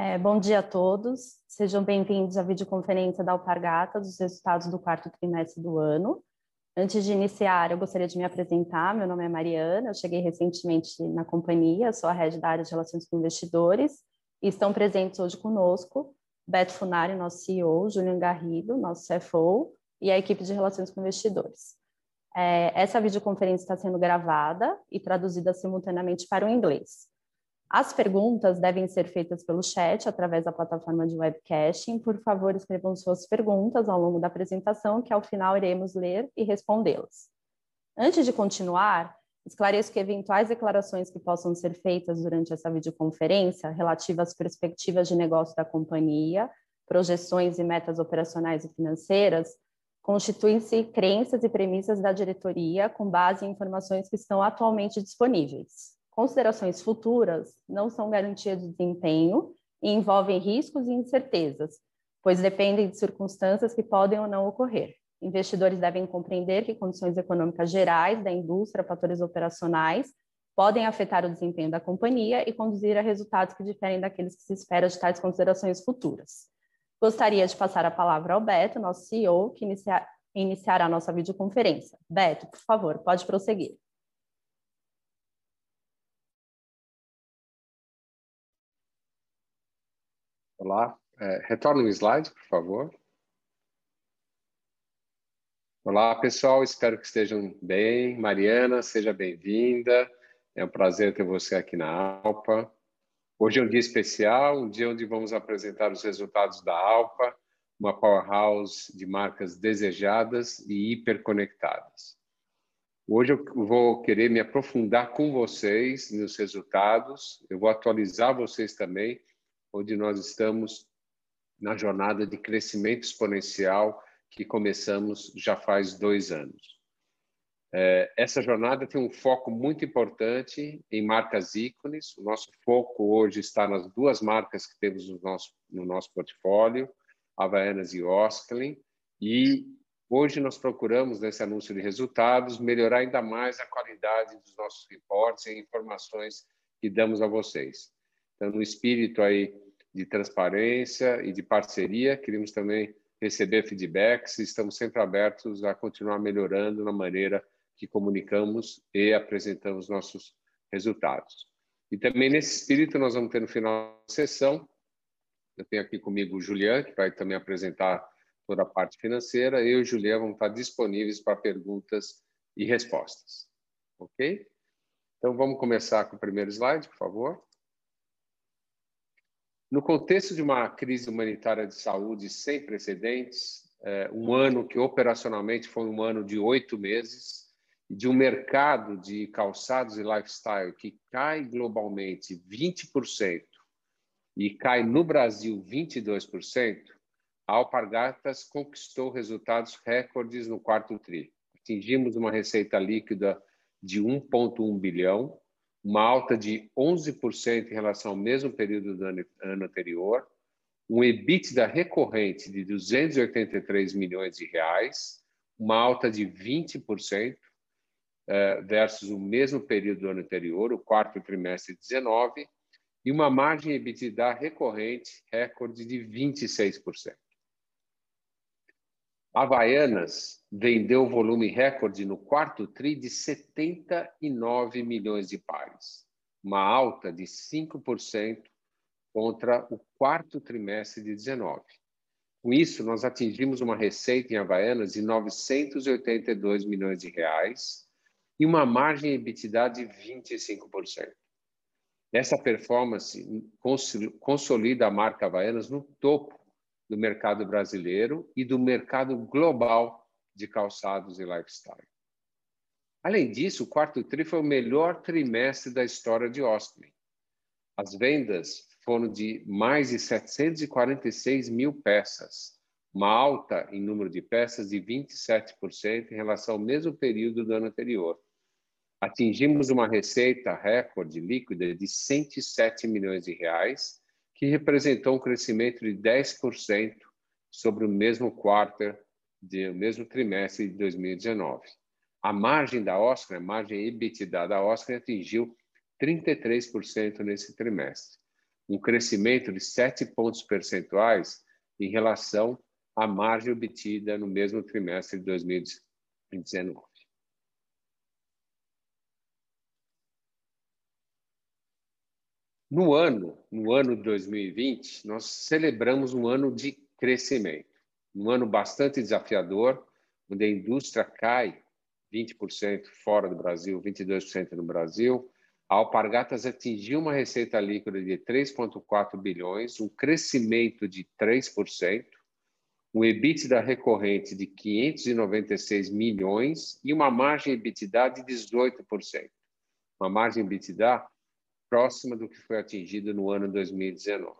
É, bom dia a todos, sejam bem-vindos à videoconferência da Alpargata dos resultados do quarto trimestre do ano. Antes de iniciar, eu gostaria de me apresentar. Meu nome é Mariana, eu cheguei recentemente na companhia, sou a head da área de relações com investidores e estão presentes hoje conosco Beto Funari, nosso CEO, Julian Garrido, nosso CFO e a equipe de relações com investidores. É, essa videoconferência está sendo gravada e traduzida simultaneamente para o inglês. As perguntas devem ser feitas pelo chat através da plataforma de webcasting. Por favor, escrevam suas perguntas ao longo da apresentação, que ao final iremos ler e respondê-las. Antes de continuar, esclareço que eventuais declarações que possam ser feitas durante essa videoconferência relativas às perspectivas de negócio da companhia, projeções e metas operacionais e financeiras, constituem-se crenças e premissas da diretoria com base em informações que estão atualmente disponíveis. Considerações futuras não são garantia de desempenho e envolvem riscos e incertezas, pois dependem de circunstâncias que podem ou não ocorrer. Investidores devem compreender que condições econômicas gerais da indústria, fatores operacionais, podem afetar o desempenho da companhia e conduzir a resultados que diferem daqueles que se espera de tais considerações futuras. Gostaria de passar a palavra ao Beto, nosso CEO, que inicia, iniciará a nossa videoconferência. Beto, por favor, pode prosseguir. Olá, é, retorne um slide, por favor. Olá, pessoal, espero que estejam bem. Mariana, seja bem-vinda. É um prazer ter você aqui na Alpa. Hoje é um dia especial, um dia onde vamos apresentar os resultados da Alpa, uma powerhouse de marcas desejadas e hiperconectadas. Hoje eu vou querer me aprofundar com vocês nos resultados, eu vou atualizar vocês também onde nós estamos na jornada de crescimento exponencial que começamos já faz dois anos. É, essa jornada tem um foco muito importante em marcas ícones. O nosso foco hoje está nas duas marcas que temos no nosso, no nosso portfólio, Havaianas e Osklin. E hoje nós procuramos, nesse anúncio de resultados, melhorar ainda mais a qualidade dos nossos reportes e informações que damos a vocês. Então, no espírito aí de transparência e de parceria, queremos também receber feedbacks e estamos sempre abertos a continuar melhorando na maneira que comunicamos e apresentamos nossos resultados. E também nesse espírito nós vamos ter no final da sessão, eu tenho aqui comigo o Julian, que vai também apresentar toda a parte financeira, eu e o Julian vamos estar disponíveis para perguntas e respostas. Ok? Então vamos começar com o primeiro slide, por favor. No contexto de uma crise humanitária de saúde sem precedentes, é, um ano que operacionalmente foi um ano de oito meses, de um mercado de calçados e lifestyle que cai globalmente 20% e cai no Brasil 22%, a Alpargatas conquistou resultados recordes no quarto TRI. Atingimos uma receita líquida de 1,1 bilhão, uma alta de 11% em relação ao mesmo período do ano, ano anterior, um EBITDA recorrente de 283 milhões de reais, uma alta de 20% eh, versus o mesmo período do ano anterior, o quarto trimestre de 19, e uma margem EBITDA recorrente recorde de 26%. Havaianas vendeu volume recorde no quarto TRI de 79 milhões de pares, uma alta de 5% contra o quarto trimestre de 19. Com isso, nós atingimos uma receita em Havaianas de 982 milhões de reais e uma margem EBITDA de 25%. Essa performance consolida a marca Havaianas no topo do mercado brasileiro e do mercado global de calçados e lifestyle. Além disso, o quarto tri foi o melhor trimestre da história de Osklin. As vendas foram de mais de 746 mil peças, uma alta em número de peças de 27% em relação ao mesmo período do ano anterior. Atingimos uma receita recorde líquida de 107 milhões de reais que representou um crescimento de 10% sobre o mesmo quarto, de, o mesmo trimestre de 2019. A margem da Oscar, a margem EBITDA da Oscar atingiu 33% nesse trimestre. um crescimento de 7 pontos percentuais em relação à margem obtida no mesmo trimestre de 2019. No ano, no ano de 2020, nós celebramos um ano de crescimento, um ano bastante desafiador, onde a indústria cai 20% fora do Brasil, 22% no Brasil. A Alpargatas atingiu uma receita líquida de 3,4 bilhões, um crescimento de 3%, um EBITDA recorrente de 596 milhões e uma margem EBITDA de 18%. Uma margem EBITDA próxima do que foi atingido no ano 2019.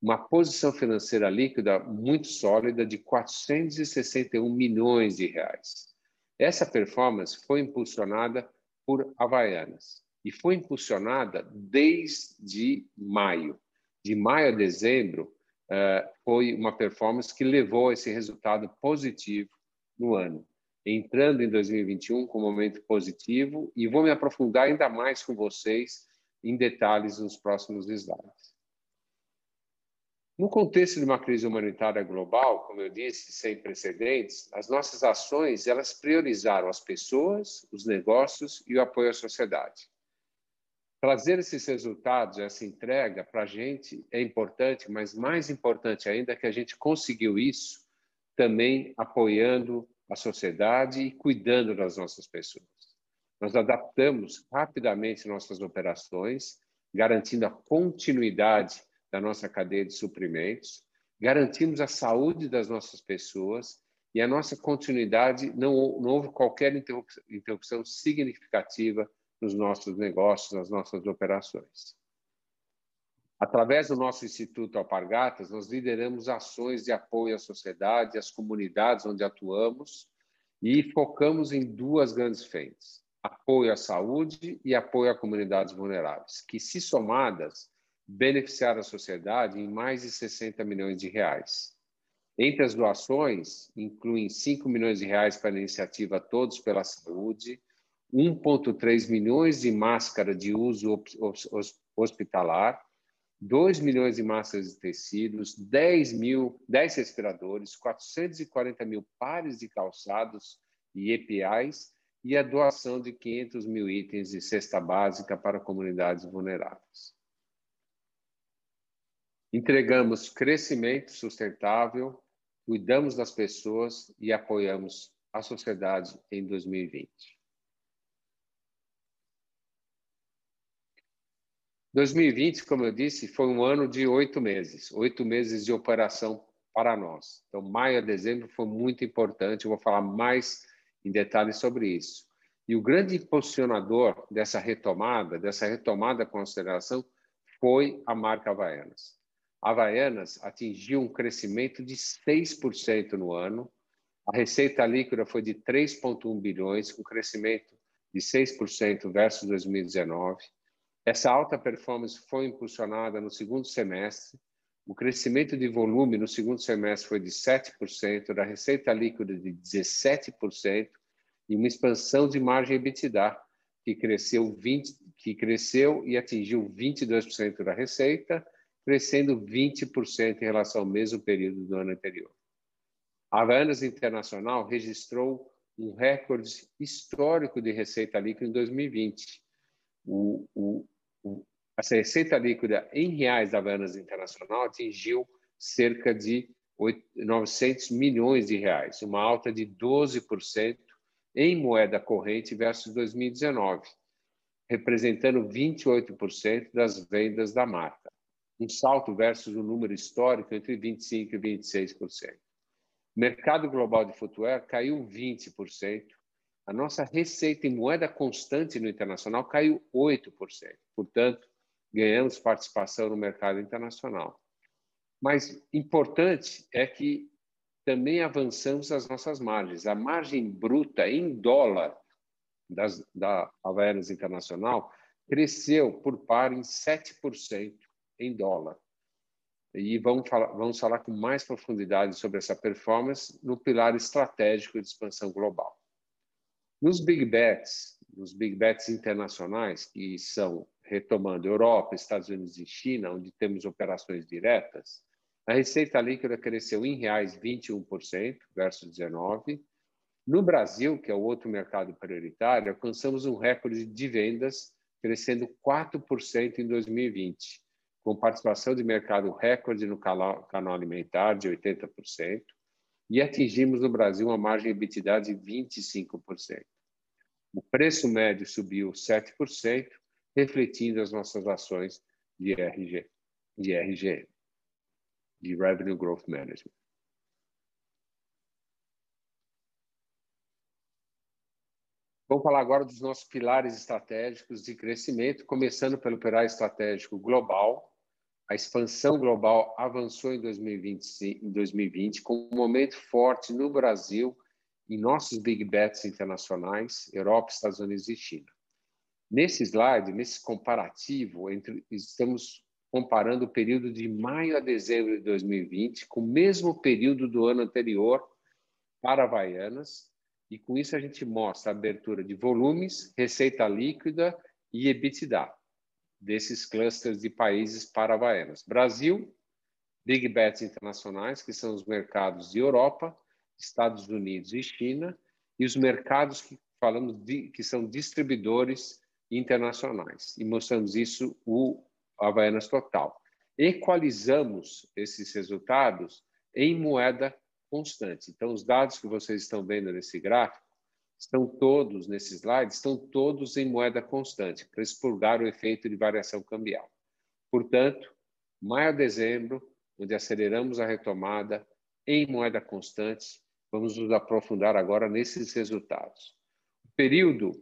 Uma posição financeira líquida muito sólida de 461 milhões de reais essa performance foi impulsionada por Havaianas e foi impulsionada desde maio. De maio a dezembro, uh, foi uma performance que levou esse resultado positivo no ano. Entrando em 2021 com um momento positivo e vou me aprofundar ainda mais com vocês em detalhes nos próximos slides. No contexto de uma crise humanitária global, como eu disse, sem precedentes, as nossas ações elas priorizaram as pessoas, os negócios e o apoio à sociedade. Trazer esses resultados, essa entrega para a gente é importante, mas mais importante ainda é que a gente conseguiu isso também apoiando a sociedade e cuidando das nossas pessoas. Nós adaptamos rapidamente nossas operações, garantindo a continuidade da nossa cadeia de suprimentos, garantimos a saúde das nossas pessoas e a nossa continuidade, não, não houve qualquer interrupção significativa nos nossos negócios, nas nossas operações. Através do nosso Instituto Alpargatas, nós lideramos ações de apoio à sociedade, às comunidades onde atuamos e focamos em duas grandes frentes: apoio à saúde e apoio a comunidades vulneráveis, que, se somadas, beneficiar a sociedade em mais de 60 milhões de reais. Entre as doações, incluem 5 milhões de reais para a iniciativa Todos pela Saúde, 1,3 milhões de máscaras de uso hospitalar, 2 milhões de máscaras de tecidos, 10, mil, 10 respiradores, 440 mil pares de calçados e EPIs e a doação de 500 mil itens de cesta básica para comunidades vulneráveis. Entregamos crescimento sustentável, cuidamos das pessoas e apoiamos a sociedade em 2020. 2020, como eu disse, foi um ano de oito meses, oito meses de operação para nós. Então, maio a dezembro foi muito importante, eu vou falar mais em detalhes sobre isso. E o grande impulsionador dessa retomada, dessa retomada com aceleração, foi a marca Havaianas. Havaianas atingiu um crescimento de 6% no ano. A receita líquida foi de 3,1 bilhões, com um crescimento de 6% versus 2019. Essa alta performance foi impulsionada no segundo semestre. O crescimento de volume no segundo semestre foi de 7%, da receita líquida de 17% e uma expansão de margem EBITDA que cresceu 20, que cresceu e atingiu 22% da receita crescendo 20% em relação ao mesmo período do ano anterior. A Havaianas Internacional registrou um recorde histórico de receita líquida em 2020. O, o, o, essa receita líquida em reais da Havaianas Internacional atingiu cerca de 900 milhões de reais, uma alta de 12% em moeda corrente versus 2019, representando 28% das vendas da marca um salto versus o um número histórico entre 25% e 26%. O mercado global de footwear caiu 20%. A nossa receita em moeda constante no internacional caiu 8%. Portanto, ganhamos participação no mercado internacional. Mas importante é que também avançamos as nossas margens. A margem bruta em dólar das, da Havaianas Internacional cresceu por par em 7% em dólar. E vamos falar, vamos falar com mais profundidade sobre essa performance no pilar estratégico de expansão global. Nos big bets, nos big bets internacionais, que são retomando Europa, Estados Unidos e China, onde temos operações diretas, a receita líquida cresceu em reais 21% versus 19. No Brasil, que é o outro mercado prioritário, alcançamos um recorde de vendas crescendo 4% em 2020, com participação de mercado recorde no canal, alimentar de 80%, e atingimos no Brasil uma margem EBITDA de 25%. O preço médio subiu 7%, refletindo as nossas ações de RG, de RG, de Revenue Growth Management. Vamos falar agora dos nossos pilares estratégicos de crescimento, começando pelo pilar estratégico global. A expansão global avançou em 2020, em 2020 com um momento forte no Brasil, em nossos big bets internacionais, Europa, Estados Unidos e China. Nesse slide, nesse comparativo, entre, estamos comparando o período de maio a dezembro de 2020 com o mesmo período do ano anterior para Havaianas, e com isso a gente mostra a abertura de volumes, receita líquida e EBITDA desses clusters de países para Havaianas. Brasil, Big Bets internacionais, que são os mercados de Europa, Estados Unidos e China, e os mercados que falamos de, que são distribuidores internacionais. E mostramos isso o Havaianas Total. Equalizamos esses resultados em moeda constante. Então, os dados que vocês estão vendo nesse gráfico estão todos, nesse slide, estão todos em moeda constante, para expurgar o efeito de variação cambial. Portanto, maio a dezembro, onde aceleramos a retomada em moeda constante, vamos nos aprofundar agora nesses resultados. O período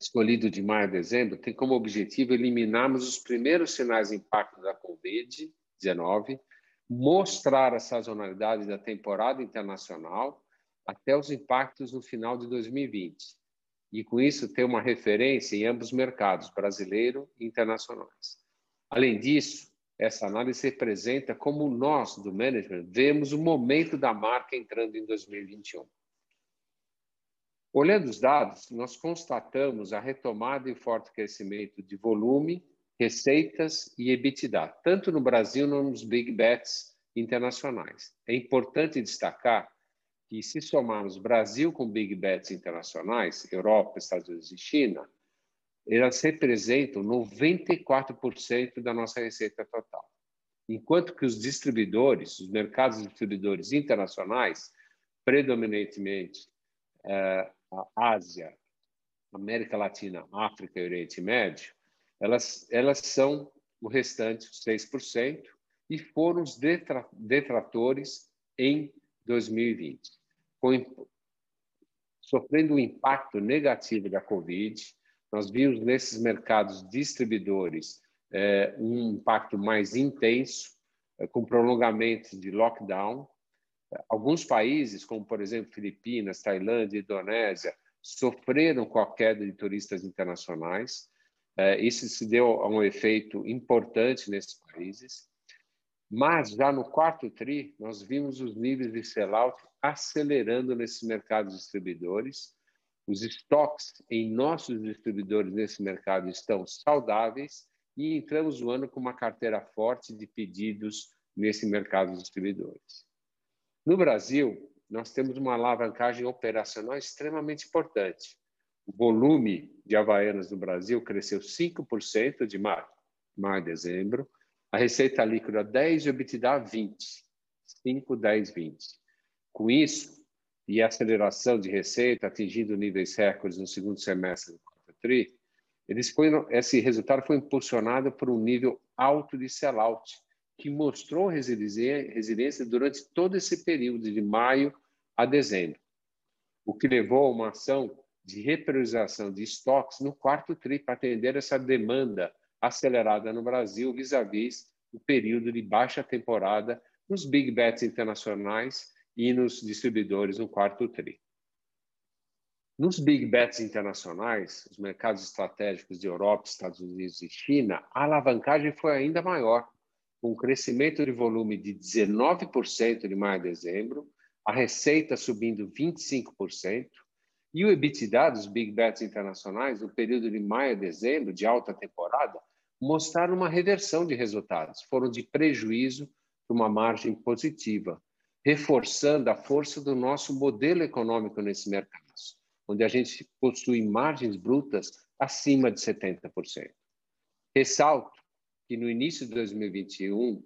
escolhido de maio a dezembro tem como objetivo eliminarmos os primeiros sinais de impacto da Covid-19 mostrar a sazonalidade da temporada internacional até os impactos no final de 2020. E com isso ter uma referência em ambos os mercados, brasileiro e internacionais. Além disso, essa análise representa como nós, do management, vemos o momento da marca entrando em 2021. Olhando os dados, nós constatamos a retomada e forte crescimento de volume receitas e EBITDA, tanto no Brasil como nos big bets internacionais. É importante destacar que, se somarmos Brasil com big bets internacionais, Europa, Estados Unidos e China, elas representam 94% da nossa receita total. Enquanto que os distribuidores, os mercados distribuidores internacionais, predominantemente eh, a Ásia, América Latina, África e Oriente Médio, elas, elas são o restante, 6%, e foram os detratores em 2020. Com, sofrendo o impacto negativo da Covid, nós vimos nesses mercados distribuidores é, um impacto mais intenso, é, com prolongamento de lockdown. Alguns países, como por exemplo Filipinas, Tailândia, Indonésia, sofreram com a queda de turistas internacionais. É, isso se deu a um efeito importante nesses países. Mas já no quarto TRI, nós vimos os níveis de sellout acelerando nesses mercados distribuidores. Os estoques em nossos distribuidores nesse mercado estão saudáveis e entramos o ano com uma carteira forte de pedidos nesse mercado distribuidores. No Brasil, nós temos uma alavancagem operacional extremamente importante. O volume de Havaianas no Brasil cresceu 5% de maio, a dezembro. A receita líquida 10 e o EBITDA 20. 5, 10, 20. Com isso, e a aceleração de receita atingindo níveis recordes no segundo semestre do quarto TRI, esse resultado foi impulsionado por um nível alto de sellout, que mostrou resiliência durante todo esse período de maio a dezembro, o que levou a uma ação de repriorização de estoques no quarto TRI para atender essa demanda acelerada no Brasil vis-à-vis -vis o período de baixa temporada nos big bets internacionais e nos distribuidores no quarto TRI. Nos big bets internacionais, os mercados estratégicos de Europa, Estados Unidos e China, a alavancagem foi ainda maior, com um crescimento de volume de 19% de maio a dezembro, a receita subindo 25%, E o EBITDA dos Big Bets internacionais, no período de maio a dezembro, de alta temporada, mostraram uma reversão de resultados. Foram de prejuízo para uma margem positiva, reforçando a força do nosso modelo econômico nesse mercado, onde a gente possui margens brutas acima de 70%. Ressalto que no início de 2021, uh,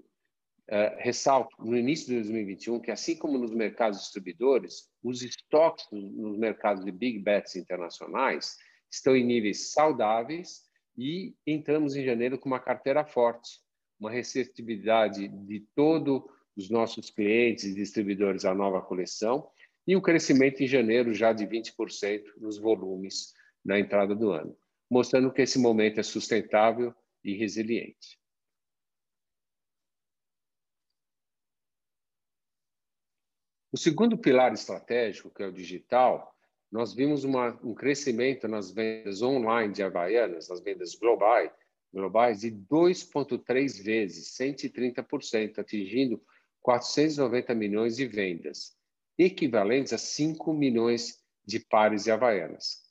eh, ressalto no início de 2021 que assim como nos mercados distribuidores, os estoques nos mercados de big bets internacionais estão em níveis saudáveis e entramos em janeiro com uma carteira forte, uma receptividade de todos os nossos clientes e distribuidores à nova coleção e um crescimento em janeiro já de 20% nos volumes na entrada do ano, mostrando que esse momento é sustentável e resiliente. O segundo pilar estratégico, que é o digital, nós vimos uma, um crescimento nas vendas online de Havaianas, nas vendas globais, globais de 2,3 vezes, 130%, atingindo 490 milhões de vendas, equivalentes a 5 milhões de pares de Havaianas.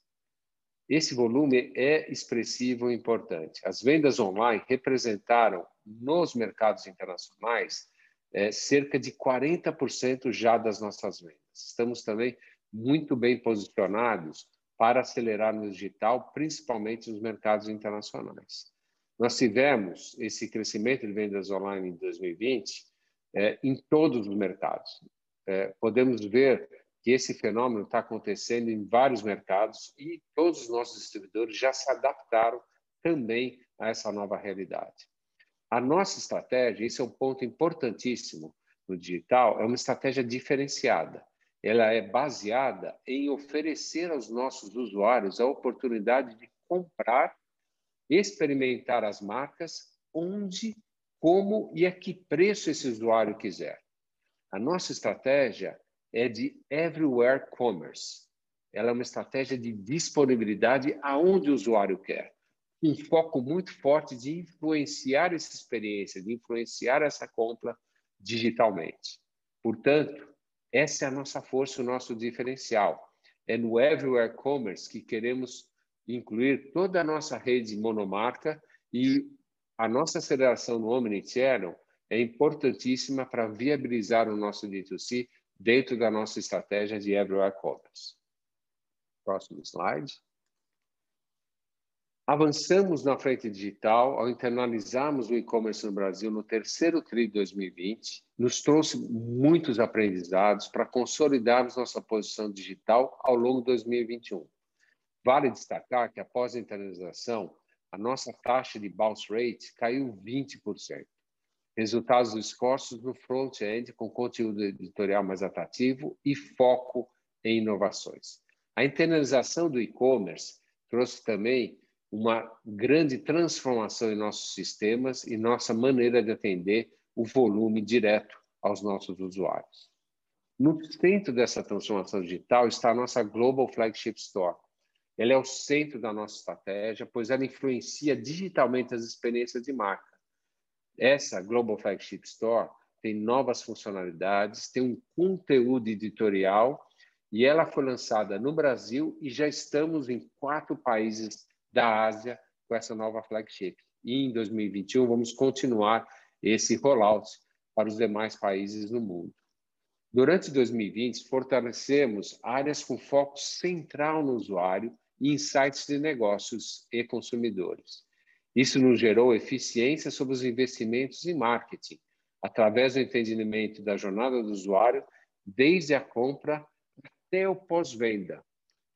Esse volume é expressivo e importante. As vendas online representaram, nos mercados internacionais, é, cerca de 40% já das nossas vendas. Estamos também muito bem posicionados para acelerar no digital, principalmente nos mercados internacionais. Nós tivemos esse crescimento de vendas online em 2020 é, em todos os mercados. É, podemos ver que esse fenômeno está acontecendo em vários mercados e todos os nossos distribuidores já se adaptaram também a essa nova realidade. A nossa estratégia, esse é um ponto importantíssimo no digital, é uma estratégia diferenciada. Ela é baseada em oferecer aos nossos usuários a oportunidade de comprar, experimentar as marcas onde, como e a que preço esse usuário quiser. A nossa estratégia é de everywhere commerce. Ela é uma estratégia de disponibilidade aonde o usuário quer. Um foco muito forte de influenciar essa experiência, de influenciar essa compra digitalmente. Portanto, essa é a nossa força, o nosso diferencial. É no everywhere commerce que queremos incluir toda a nossa rede monomarca e a nossa aceleração no Omnichannel é importantíssima para viabilizar o nosso D2C dentro da nossa estratégia de Everywhere Commerce. Próximo slide. Avançamos na frente digital ao internalizarmos o e-commerce no Brasil no terceiro TRI de 2020. Nos trouxe muitos aprendizados para consolidarmos nossa posição digital ao longo de 2021. Vale destacar que após a internalização, a nossa taxa de bounce rate caiu 20% resultados dos esforços no front-end com conteúdo editorial mais atrativo e foco em inovações. A internalização do e-commerce trouxe também uma grande transformação em nossos sistemas e nossa maneira de atender o volume direto aos nossos usuários. No centro dessa transformação digital está a nossa Global Flagship Store. Ela é o centro da nossa estratégia, pois ela influencia digitalmente as experiências de marca essa Global Flagship Store tem novas funcionalidades, tem um conteúdo editorial e ela foi lançada no Brasil e já estamos em quatro países da Ásia com essa nova flagship. E em 2021 vamos continuar esse rollout para os demais países no mundo. Durante 2020, fortalecemos áreas com foco central no usuário e insights de negócios e consumidores. Isso nos gerou eficiência sobre os investimentos em marketing, através do entendimento da jornada do usuário, desde a compra até o pós-venda.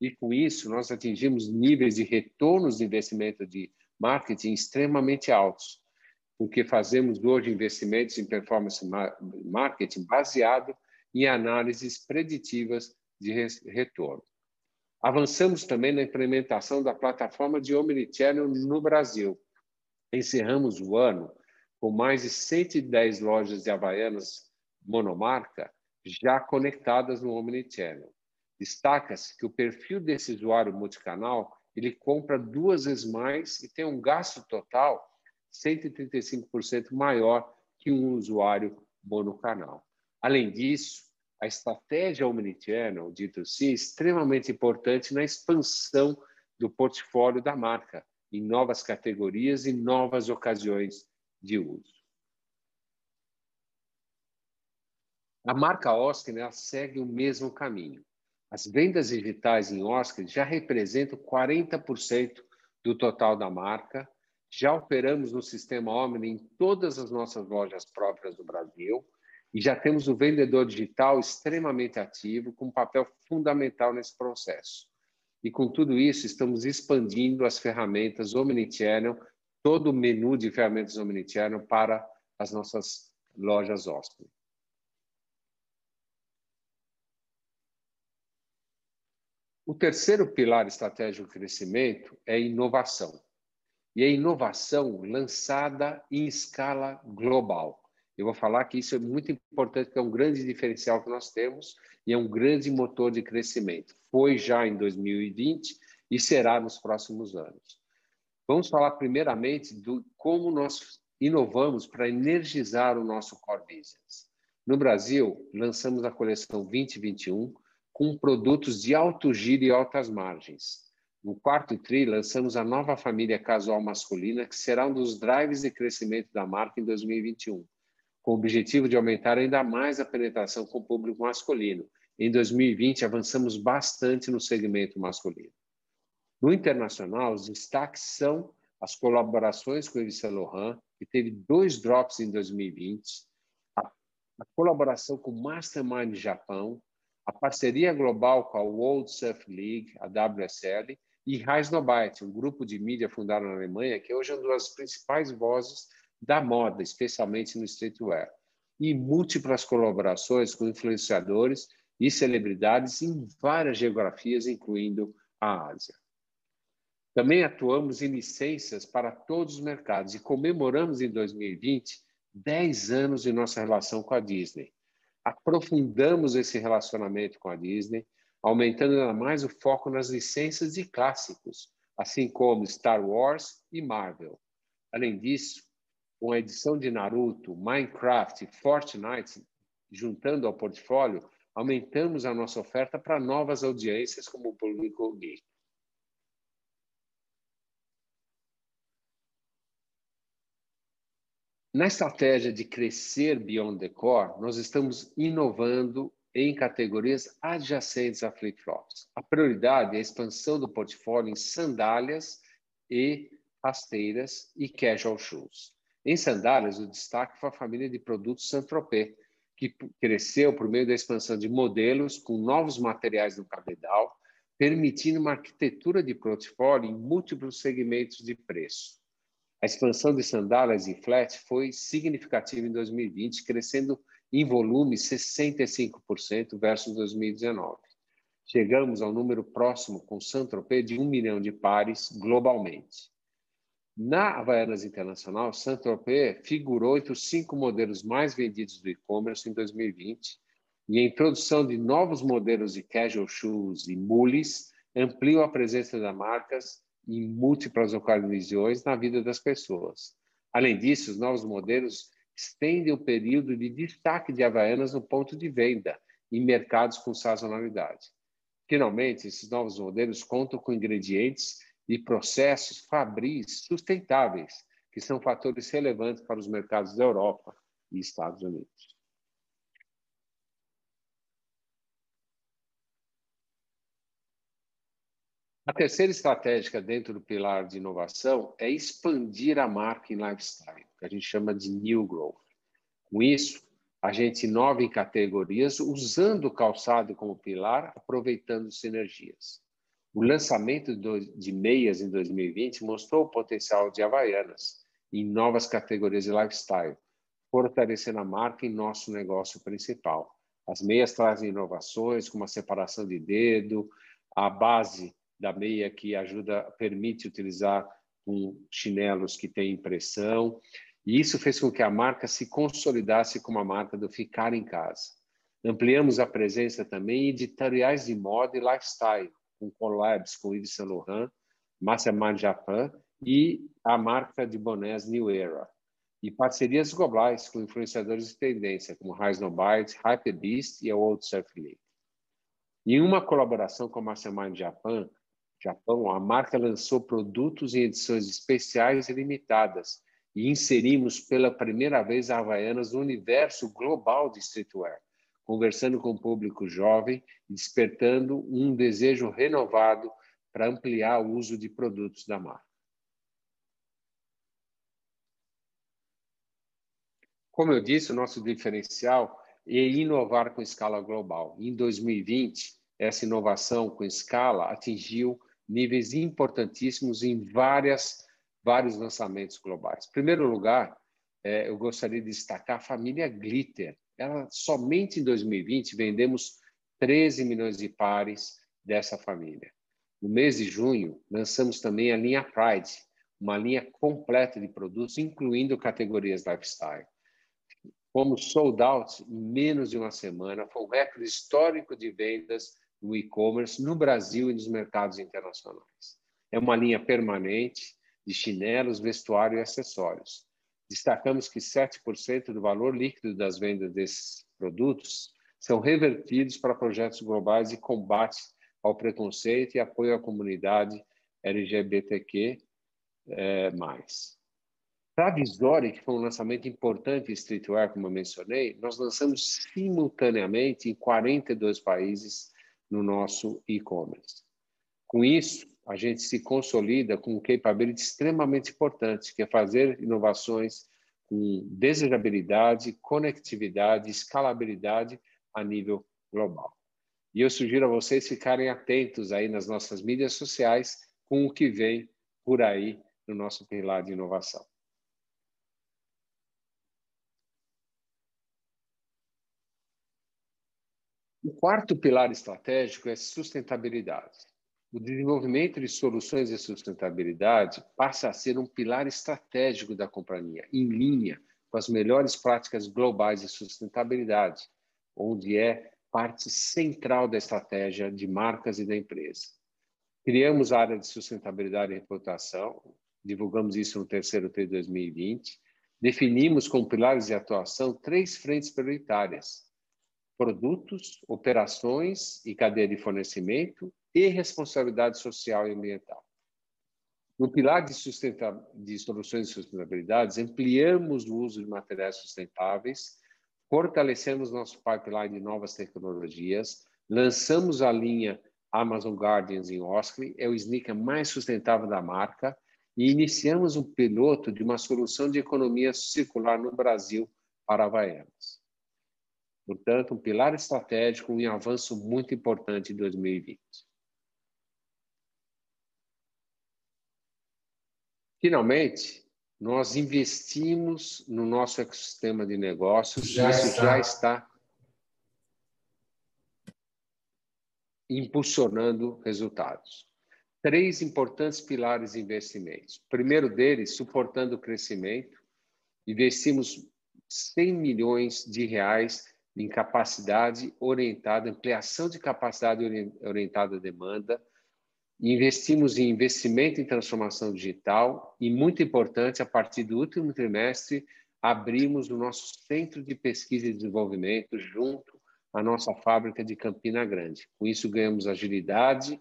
E com isso, nós atingimos níveis de retornos de investimento de marketing extremamente altos, porque fazemos hoje investimentos em performance marketing baseado em análises preditivas de retorno. Avançamos também na implementação da plataforma de Omnichannel no Brasil, encerramos o ano com mais de 110 lojas de Havaianas monomarca já conectadas no Omnichannel. Destaca-se que o perfil desse usuário multicanal ele compra duas vezes mais e tem um gasto total 135% maior que um usuário monocanal. Além disso, a estratégia omnichannel, dito assim, é extremamente importante na expansão do portfólio da marca em novas categorias e novas ocasiões de uso. A marca Oscar segue o mesmo caminho. As vendas digitais em Oscar já representam 40% do total da marca. Já operamos no sistema Omni em todas as nossas lojas próprias do Brasil e já temos o vendedor digital extremamente ativo, com um papel fundamental nesse processo. E com tudo isso, estamos expandindo as ferramentas Omnichannel, todo o menu de ferramentas Omnichannel para as nossas lojas Oscar. O terceiro pilar estratégico de crescimento é inovação. E a inovação lançada em escala global. Eu vou falar que isso é muito importante, que é um grande diferencial que nós temos e é um grande motor de crescimento. Foi já em 2020 e será nos próximos anos. Vamos falar primeiramente do como nós inovamos para energizar o nosso core business. No Brasil, lançamos a coleção 2021 com produtos de alto giro e altas margens. No quarto TRI, lançamos a nova família casual masculina, que será um dos drives de crescimento da marca em 2021, com o objetivo de aumentar ainda mais a penetração com o público masculino. Em 2020, avançamos bastante no segmento masculino. No internacional, os destaques são as colaborações com Yves Saint Laurent, que teve dois drops em 2020, a, a colaboração com Mastermind Japão, a parceria global com a World Surf League, a WSL, e Reisnobite, um grupo de mídia fundado na Alemanha, que hoje é uma das principais vozes da moda, especialmente no streetwear. E múltiplas colaborações com influenciadores e celebridades em várias geografias, incluindo a Ásia. Também atuamos em licenças para todos os mercados e comemoramos em 2020 10 anos de nossa relação com a Disney aprofundamos esse relacionamento com a Disney, aumentando ainda mais o foco nas licenças de clássicos, assim como Star Wars e Marvel. Além disso, com a edição de Naruto, Minecraft e Fortnite juntando ao portfólio, aumentamos a nossa oferta para novas audiências como o público geek. Na estratégia de crescer beyond the core, nós estamos inovando em categorias adjacentes a flip-flops. A prioridade é a expansão do portfólio em sandálias e rasteiras e casual shoes. Em sandálias, o destaque foi a família de produtos Saint-Tropez, que cresceu por meio da expansão de modelos com novos materiais no cabedal, permitindo uma arquitetura de portfólio em múltiplos segmentos de preço. A expansão de sandálias e flat foi significativa em 2020, crescendo em volume 65% versus 2019. Chegamos ao número próximo com Saint-Tropez de um milhão de pares globalmente. Na Havaianas Internacional, Saint-Tropez figurou entre os cinco modelos mais vendidos do e-commerce em 2020 e a introdução de novos modelos de casual shoes e mules ampliou a presença das marcas em múltiplas ocasiões na vida das pessoas. Além disso, os novos modelos estendem o período de destaque de Havaianas no ponto de venda em mercados com sazonalidade. Finalmente, esses novos modelos contam com ingredientes e processos fabris sustentáveis, que são fatores relevantes para os mercados da Europa e Estados Unidos. A terceira estratégia dentro do pilar de inovação é expandir a marca em lifestyle, que a gente chama de new growth. Com isso, a gente inova em categorias usando o calçado como pilar, aproveitando sinergias. O lançamento de meias em 2020 mostrou o potencial de Havaianas em novas categorias de lifestyle, fortalecendo a marca em nosso negócio principal. As meias trazem inovações, como a separação de dedo, a base da meia que ajuda, permite utilizar chinelos que têm impressão. E isso fez com que a marca se consolidasse como a marca do ficar em casa. Ampliamos a presença também em editoriais de moda e lifestyle, com collabs com Yves Saint Laurent, Mastermind Japan e a marca de bonés New Era. e parcerias globais com influenciadores de tendência, como Rise No Bytes, Hypebeast e a World Surf League. Em uma colaboração com a Mastermind Japan, Japão, a marca lançou produtos em edições especiais e limitadas e inserimos pela primeira vez a Havaianas no universo global de streetwear, conversando com o público jovem e despertando um desejo renovado para ampliar o uso de produtos da marca. Como eu disse, o nosso diferencial é inovar com escala global. Em 2020, essa inovação com escala atingiu níveis importantíssimos em várias, vários lançamentos globais. Em primeiro lugar, é, eu gostaria de destacar a família Glitter. Ela, somente em 2020, vendemos 13 milhões de pares dessa família. No mês de junho, lançamos também a linha Pride, uma linha completa de produtos, incluindo categorias lifestyle. Fomos sold out em menos de uma semana, foi um recorde histórico de vendas no e-commerce no Brasil e nos mercados internacionais. É uma linha permanente de chinelos, vestuário e acessórios. Destacamos que 7% do valor líquido das vendas desses produtos são revertidos para projetos globais de combate ao preconceito e apoio à comunidade LGBTQ+. É, mais. Para a Visori, que foi um lançamento importante em streetwear, como eu mencionei, nós lançamos simultaneamente em 42 países no nosso e-commerce. Com isso, a gente se consolida com um capability extremamente importante, que é fazer inovações com desejabilidade, conectividade, escalabilidade a nível global. E eu sugiro a vocês ficarem atentos aí nas nossas mídias sociais com o que vem por aí no nosso pilar de inovação. O quarto pilar estratégico é sustentabilidade. O desenvolvimento de soluções de sustentabilidade passa a ser um pilar estratégico da companhia, em linha com as melhores práticas globais de sustentabilidade, onde é parte central da estratégia de marcas e da empresa. Criamos a área de sustentabilidade e reputação, divulgamos isso no terceiro TRI de 2020, definimos como pilares de atuação três frentes prioritárias, produtos, operações e cadeia de fornecimento e responsabilidade social e ambiental. No pilar de, de soluções de sustentabilidade, ampliamos o uso de materiais sustentáveis, fortalecemos nosso pipeline de novas tecnologias, lançamos a linha Amazon Guardians em Oskley, é o sneaker mais sustentável da marca, e iniciamos um piloto de uma solução de economia circular no Brasil para Havaianas. Portanto, um pilar estratégico um avanço muito importante em 2020. Finalmente, nós investimos no nosso ecossistema de negócios, já isso está. já está impulsionando resultados. Três importantes pilares de investimentos. O primeiro deles, suportando o crescimento, investimos 100 milhões de reais em capacidade orientada, ampliação de capacidade orientada à demanda, investimos em investimento em transformação digital e, muito importante, a partir do último trimestre, abrimos o nosso centro de pesquisa e desenvolvimento junto à nossa fábrica de Campina Grande. Com isso, ganhamos agilidade,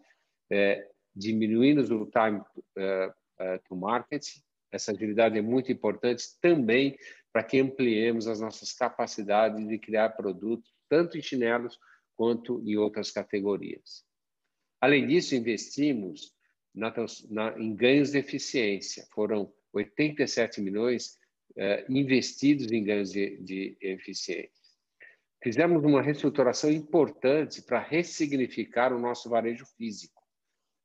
é, diminuindo o time uh, to market. Essa agilidade é muito importante também para que ampliemos as nossas capacidades de criar produtos, tanto em chinelos quanto em outras categorias. Além disso, investimos na, na, em ganhos de eficiência. Foram 87 milhões eh, investidos em ganhos de, de eficiência. Fizemos uma reestruturação importante para ressignificar o nosso varejo físico.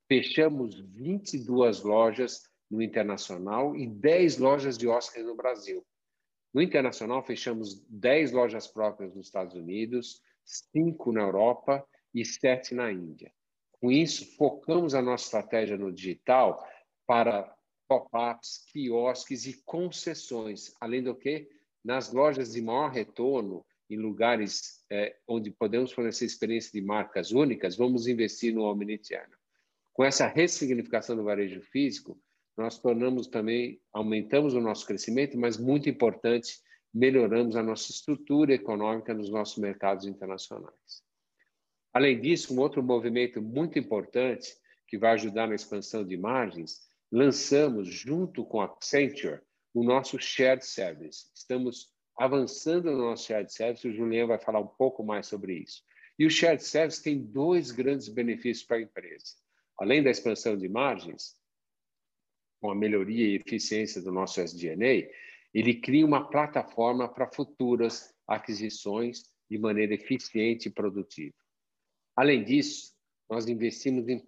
Fechamos 22 lojas no internacional e 10 lojas de Oscar no Brasil. No internacional, fechamos 10 lojas próprias nos Estados Unidos, 5 na Europa e 7 na Índia. Com isso, focamos a nossa estratégia no digital para pop-ups, quiosques e concessões, além do que, nas lojas de maior retorno, em lugares é, onde podemos fornecer experiência de marcas únicas, vamos investir no Omnichannel. Com essa ressignificação do varejo físico, nós tornamos também, aumentamos o nosso crescimento, mas muito importante, melhoramos a nossa estrutura econômica nos nossos mercados internacionais. Além disso, um outro movimento muito importante que vai ajudar na expansão de margens, lançamos junto com a Accenture o nosso shared service. Estamos avançando no nosso shared service, o Julian vai falar um pouco mais sobre isso. E o shared service tem dois grandes benefícios para a empresa. Além da expansão de margens, com a melhoria e eficiência do nosso SDNA, ele cria uma plataforma para futuras aquisições de maneira eficiente e produtiva. Além disso, nós investimos em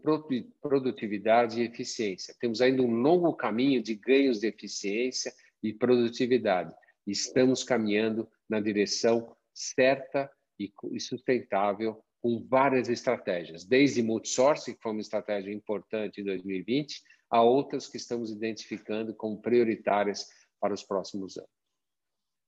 produtividade e eficiência. Temos ainda um longo caminho de ganhos de eficiência e produtividade. Estamos caminhando na direção certa e sustentável com várias estratégias, desde multisourcing, que foi uma estratégia importante em 2020, a outras que estamos identificando como prioritárias para os próximos anos.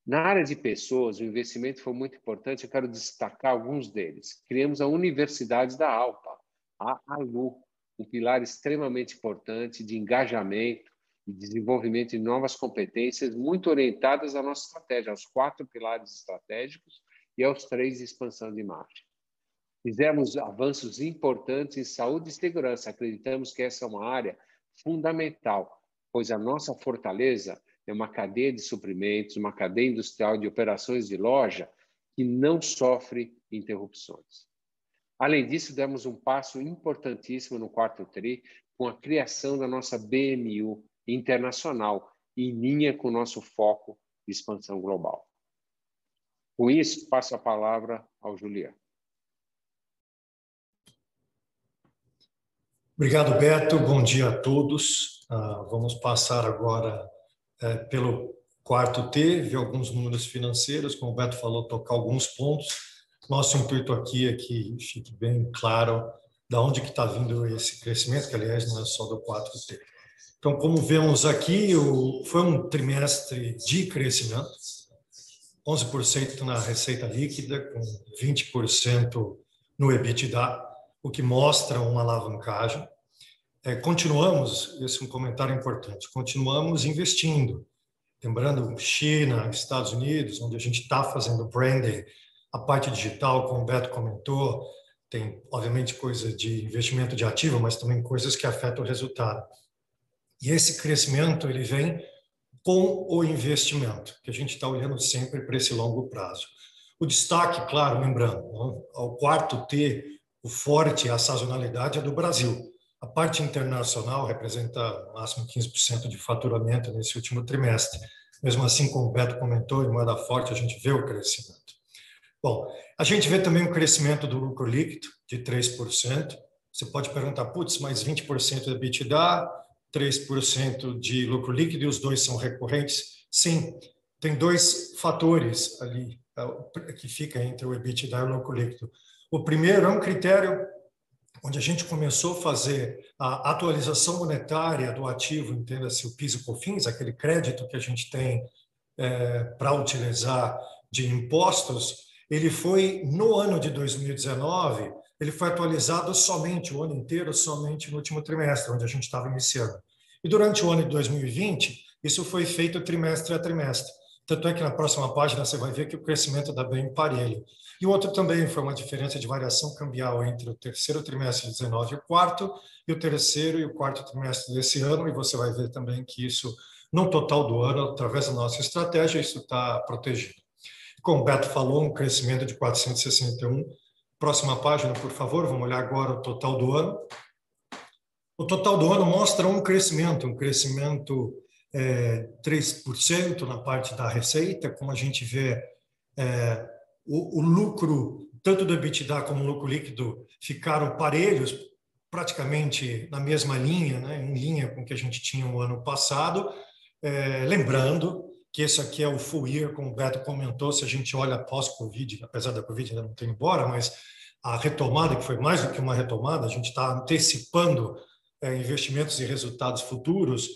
Na área de pessoas, o investimento foi muito importante, eu quero destacar alguns deles. Criamos a Universidade da Alpa, a ALU, um pilar extremamente importante de engajamento e desenvolvimento de novas competências, muito orientadas à nossa estratégia, aos quatro pilares estratégicos e aos três de expansão de margem. Fizemos avanços importantes em saúde e segurança. Acreditamos que essa é uma área fundamental, pois a nossa fortaleza é uma cadeia de suprimentos, uma cadeia industrial de operações de loja que não sofre interrupções. Além disso, demos um passo importantíssimo no quarto TRI com a criação da nossa BMU internacional, em linha com o nosso foco de expansão global. Com isso, passo a palavra ao Juliano. Obrigado, Beto. Bom dia a todos. Uh, vamos passar agora é, pelo quarto T, ver alguns números financeiros, como o Beto falou, tocar alguns pontos. Nosso intuito aqui é que fique bem claro da onde que está vindo esse crescimento, que aliás não é só do 4T. Então, como vemos aqui, o, foi um trimestre de crescimento, 11% na receita líquida, com 20% no EBITDA, o que mostra uma alavancagem é, continuamos, esse é um comentário importante, continuamos investindo. Lembrando, China, Estados Unidos, onde a gente está fazendo branding, a parte digital, como o Beto comentou, tem, obviamente, coisa de investimento de ativo, mas também coisas que afetam o resultado. E esse crescimento, ele vem com o investimento, que a gente está olhando sempre para esse longo prazo. O destaque, claro, lembrando, ao quarto T, o forte, a sazonalidade é do Brasil. A parte internacional representa máximo 15% de faturamento nesse último trimestre. Mesmo assim, como o Beto comentou, em moeda forte, a gente vê o crescimento. Bom, a gente vê também o crescimento do lucro líquido de 3%. Você pode perguntar, putz, mas 20% de EBITDA, 3% de lucro líquido e os dois são recorrentes? Sim, tem dois fatores ali é, que fica entre o EBITDA e o lucro líquido. O primeiro é um critério onde a gente começou a fazer a atualização monetária do ativo, entenda-se o PIS e COFINS, aquele crédito que a gente tem é, para utilizar de impostos, ele foi, no ano de 2019, ele foi atualizado somente, o ano inteiro, somente no último trimestre, onde a gente estava iniciando. E durante o ano de 2020, isso foi feito trimestre a trimestre. Tanto é que na próxima página você vai ver que o crescimento dá bem parelho. E o outro também foi uma diferença de variação cambial entre o terceiro trimestre de 19 e o quarto, e o terceiro e o quarto trimestre desse ano, e você vai ver também que isso, no total do ano, através da nossa estratégia, isso está protegido. Como o Beto falou, um crescimento de 461. Próxima página, por favor, vamos olhar agora o total do ano. O total do ano mostra um crescimento, um crescimento é, 3% na parte da receita, como a gente vê é, o, o, lucro, tanto do EBITDA como o lucro líquido, ficaram parelhos, praticamente na mesma linha, né, em linha com o que a gente tinha no ano passado. É, lembrando que esse aqui é o full year, como o Beto comentou, se a gente olha pós-Covid, apesar da Covid ainda não ter embora, mas a retomada, que foi mais do que uma retomada, a gente está antecipando é, investimentos e resultados futuros,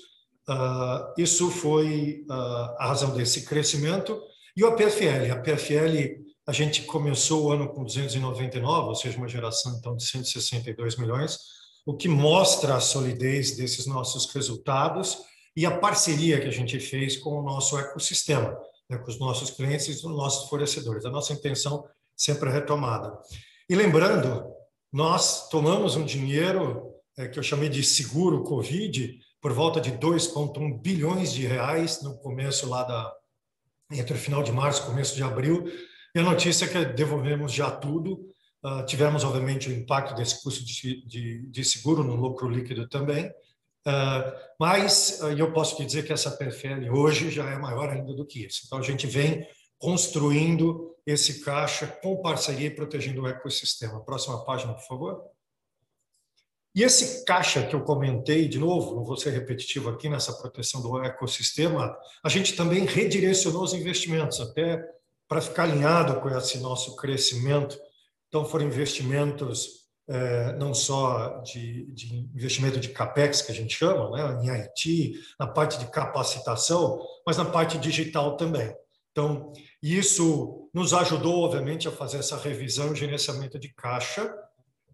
isso foi uh, a razão desse crescimento. E o APFL? A PFL, a gente começou o ano com 299, ou seja, uma geração então de 162 milhões. o que mostra a solidez desses nossos resultados e a parceria que a gente fez com o nosso ecossistema, né, com os nossos clientes e os nossos fornecedores. A nossa intenção sempre é retomada. E lembrando, nós tomamos um dinheiro é, que eu chamei de seguro Covid, por volta de 2,1 bilhões de reais no começo lá da entre o final de março e começo de abril. E a notícia é que devolvemos já tudo. Uh, tivemos, obviamente, o impacto desse custo de, de, de seguro no lucro líquido também. Uh, mas uh, eu posso te dizer que essa PFL hoje já é maior ainda do que isso. Então, a gente vem construindo esse caixa com parceria e protegendo o ecossistema. Próxima página, por favor. E esse caixa que eu comentei, de novo, não vou ser repetitivo aqui nessa proteção do ecossistema, a gente também redirecionou os investimentos, até para ficar alinhado com esse nosso crescimento. Então, foram investimentos é, não só de, de, investimento de CAPEX, que a gente chama, né, em IT, na parte de capacitação, mas na parte digital também. Então, isso nos ajudou, obviamente, a fazer essa revisão e gerenciamento de caixa,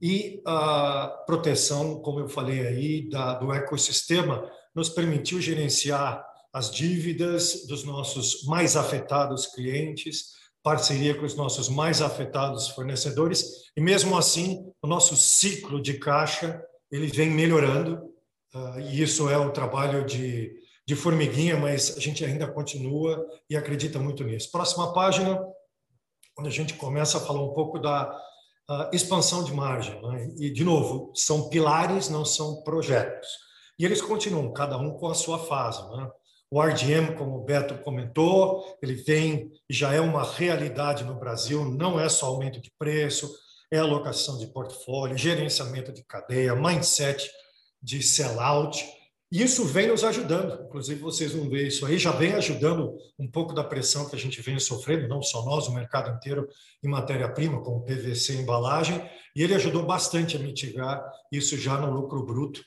e a proteção, como eu falei aí, da, do ecossistema nos permitiu gerenciar as dívidas dos nossos mais afetados clientes, parceria com os nossos mais afetados fornecedores e mesmo assim o nosso ciclo de caixa ele vem melhorando uh, e isso é o trabalho de, de formiguinha, mas a gente ainda continua e acredita muito nisso. Próxima página, onde a gente começa a falar um pouco da expansão de margem. Né? E, de novo, são pilares, não são projetos. E eles continuam, cada um com a sua fase. Né? O RDM, como o Beto comentou, ele vem já é uma realidade no Brasil, não é só aumento de preço, é alocação de portfólio, gerenciamento de cadeia, mindset de sell-out. Isso vem nos ajudando, inclusive vocês vão ver isso aí, já vem ajudando um pouco da pressão que a gente vem sofrendo, não só nós, o mercado inteiro, em matéria-prima, como PVC embalagem, e ele ajudou bastante a mitigar isso já no lucro bruto.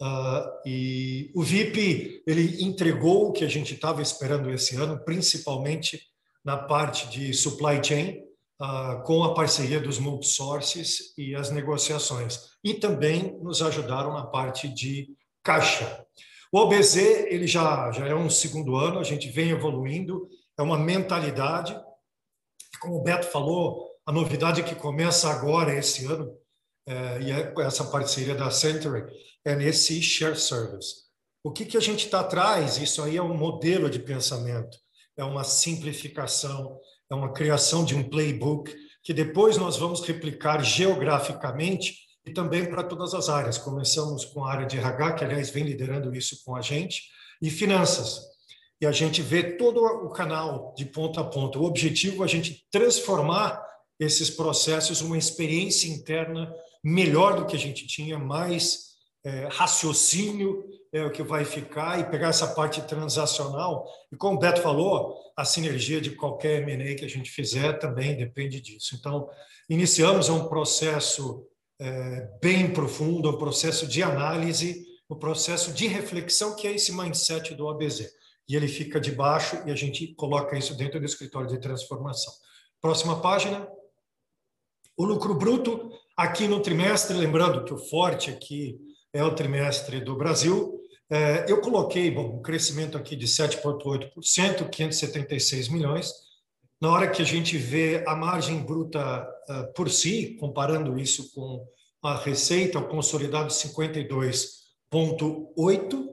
Uh, e o VIP ele entregou o que a gente estava esperando esse ano, principalmente na parte de supply chain, uh, com a parceria dos multisources e as negociações. E também nos ajudaram na parte de caixa. O OBZ ele já, já é um segundo ano, a gente vem evoluindo, é uma mentalidade. Como o Beto falou, a novidade que começa agora, esse ano, é, e é essa parceria da Century, é nesse share service. O que, que a gente está atrás? Isso aí é um modelo de pensamento, é uma simplificação, é uma criação de um playbook que depois nós vamos replicar geograficamente e também para todas as áreas. Começamos com a área de RH, que, aliás, vem liderando isso com a gente, e finanças. E a gente vê todo o canal de ponta a ponta. O objetivo é a gente transformar esses processos uma experiência interna melhor do que a gente tinha, mais é, raciocínio é o que vai ficar e pegar essa parte transacional. E como o Beto falou, a sinergia de qualquer M&A que a gente fizer também depende disso. Então, iniciamos um processo é, bem profundo, um processo de análise, um processo de reflexão, que é esse mindset do ABZ. E ele fica de baixo e a gente coloca isso dentro do escritório de transformação. Próxima página. O lucro bruto, aqui no trimestre, lembrando que o forte aqui é o trimestre do Brasil, é, eu coloquei bom, um crescimento aqui de 7,8%, 576 milhões. Na hora que a gente vê a margem bruta uh, por si, comparando isso com a receita, o consolidado 52,8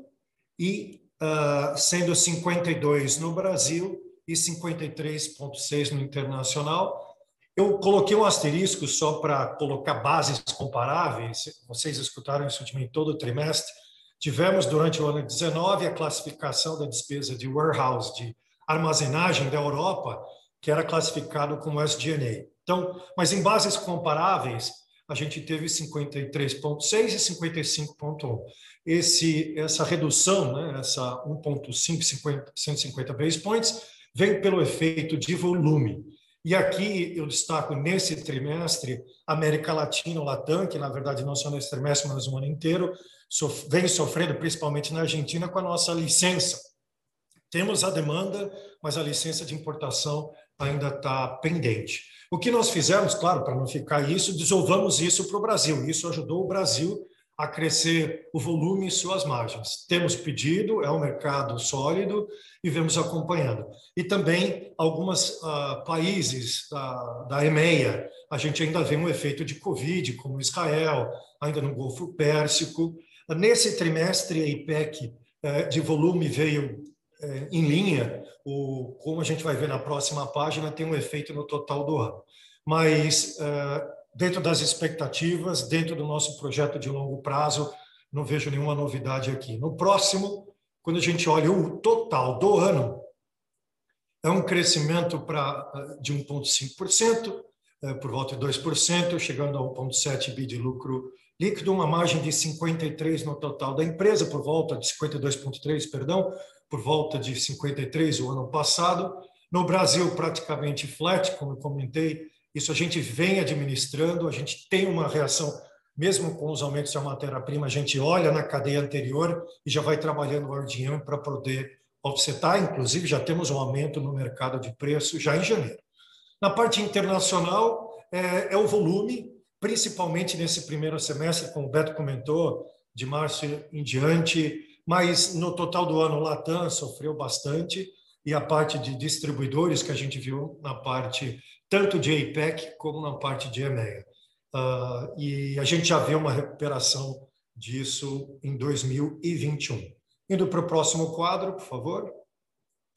e uh, sendo 52 no Brasil e 53,6 no internacional. Eu coloquei um asterisco só para colocar bases comparáveis. Vocês escutaram isso de mim todo o trimestre. Tivemos durante o ano 19 a classificação da despesa de warehouse, de armazenagem da Europa, que era classificado como SG&A. Então, mas em bases comparáveis, a gente teve 53.6 e 55.1. Esse essa redução, né, essa 1.5 150 base points, vem pelo efeito de volume. E aqui eu destaco nesse trimestre América Latina, o Latam, que na verdade não só nesse trimestre, mas o ano inteiro, vem sofrendo principalmente na Argentina com a nossa licença. Temos a demanda, mas a licença de importação ainda está pendente. O que nós fizemos, claro, para não ficar isso, desolvamos isso para o Brasil. Isso ajudou o Brasil a crescer o volume e suas margens. Temos pedido, é um mercado sólido e vemos acompanhando. E também alguns uh, países da, da EMEA, a gente ainda vê um efeito de Covid, como Israel, ainda no Golfo Pérsico. Nesse trimestre, a IPEC eh, de volume veio eh, em linha, o, como a gente vai ver na próxima página, tem um efeito no total do ano. Mas eh, dentro das expectativas, dentro do nosso projeto de longo prazo, não vejo nenhuma novidade aqui. No próximo, quando a gente olha o total do ano, é um crescimento para de 1,5%, é, por volta de 2%, chegando a 1,7 bi de lucro líquido, uma margem de 53% no total da empresa, por volta de 52,3%, perdão, por volta de 53% o ano passado. No Brasil, praticamente flat, como eu comentei, isso a gente vem administrando, a gente tem uma reação, mesmo com os aumentos da matéria-prima, a gente olha na cadeia anterior e já vai trabalhando o RDM para poder offsetar. Inclusive, já temos um aumento no mercado de preço já em janeiro. Na parte internacional, é, é o volume, principalmente nesse primeiro semestre, como o Beto comentou, de março em diante, mas no total do ano, Latam sofreu bastante e a parte de distribuidores que a gente viu na parte tanto de APEC como na parte de EMEA. Uh, e a gente já vê uma recuperação disso em 2021. Indo para o próximo quadro, por favor.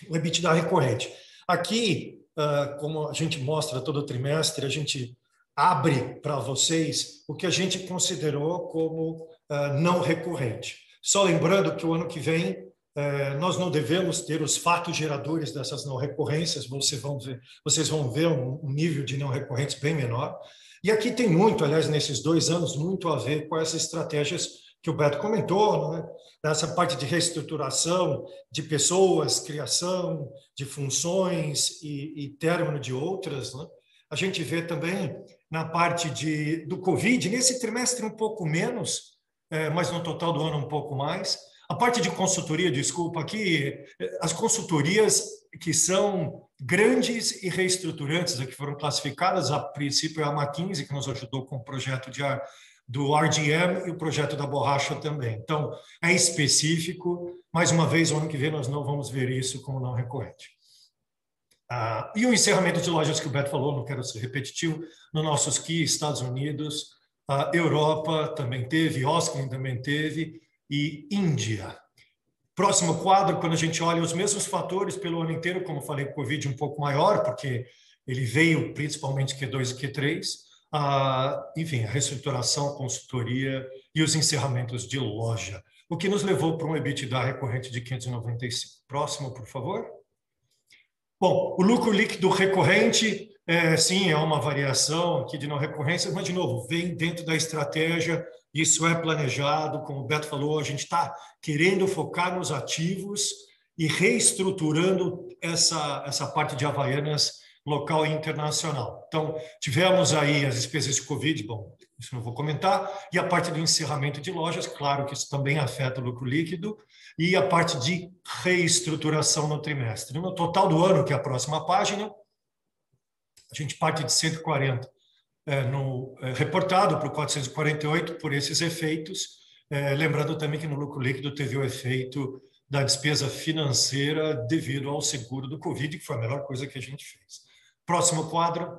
O EBITDA recorrente. Aqui, uh, como a gente mostra todo trimestre, a gente abre para vocês o que a gente considerou como uh, não recorrente. Só lembrando que o ano que vem é, nós não devemos ter os fatos geradores dessas não recorrências, vocês vão ver, vocês vão ver um, nível de não recorrentes bem menor. E aqui tem muito, aliás, nesses dois anos, muito a ver com essas estratégias que o Beto comentou, né? nessa parte de reestruturação de pessoas, criação de funções e, e término de outras. Né? A gente vê também na parte de, do Covid, nesse trimestre um pouco menos, é, mas no total do ano um pouco mais a parte de consultoria, desculpa, aqui, as consultorias que são grandes e reestruturantes, que foram classificadas, a princípio é a McKinsey, que nos ajudou com o projeto de, do RGM e o projeto da borracha também. Então, é específico. Mais uma vez, o ano que vem nós não vamos ver isso como não recorrente. Ah, e o encerramento de lojas que o Beto falou, não quero ser repetitivo, no nossos KI, Estados Unidos, a Europa também teve, Oscar também teve, e Índia. Próximo quadro, quando a gente olha os mesmos fatores pelo ano inteiro, como falei, Covid um pouco maior, porque ele veio principalmente Q2 e Q3, ah, enfim, a reestruturação, consultoria e os encerramentos de loja, o que nos levou para um EBITDA recorrente de 595. Próximo, por favor. Bom, o lucro líquido recorrente, é, sim, é uma variação aqui de não recorrência, mas, de novo, vem dentro da estratégia isso é planejado, como o Beto falou, a gente está querendo focar nos ativos e reestruturando essa, essa parte de Havaianas local e internacional. Então, tivemos aí as despesas de Covid, bom, isso não vou comentar, e a parte do encerramento de lojas, claro que isso também afeta o lucro líquido, e a parte de reestruturação no trimestre. No total do ano, que é a próxima página, a gente parte de 140 é, no, é, reportado para o 448 por esses efeitos, é, lembrando também que no lucro líquido teve o efeito da despesa financeira devido ao seguro do Covid, que foi a melhor coisa que a gente fez. Próximo quadro.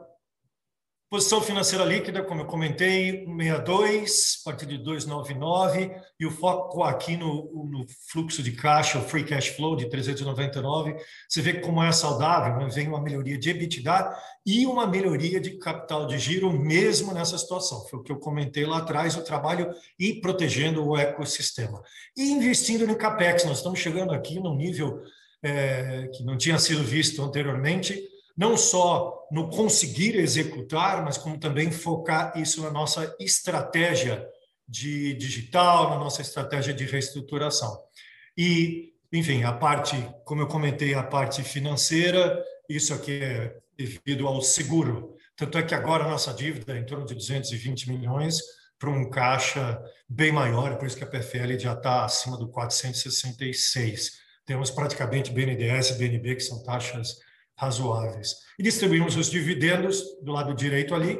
Posição financeira líquida, como eu comentei, 162, a partir de 299, e o foco aqui no, no, fluxo de caixa, o free cash flow de 399. Você vê como é saudável, né? vem uma melhoria de EBITDA e uma melhoria de capital de giro, mesmo nessa situação. Foi o que eu comentei lá atrás, o trabalho e protegendo o ecossistema. E investindo no CAPEX, nós estamos chegando aqui num nível é, que não tinha sido visto anteriormente, não só no conseguir executar, mas como também focar isso na nossa estratégia de digital, na nossa estratégia de reestruturação. E, enfim, a parte, como eu comentei, a parte financeira, isso aqui é devido ao seguro. Tanto é que agora a nossa dívida é em torno de 220 milhões para um caixa bem maior, por isso que a PFL já está acima do 466. Temos praticamente BNDES e BNB, que são taxas razoáveis. E distribuímos os dividendos do lado direito ali,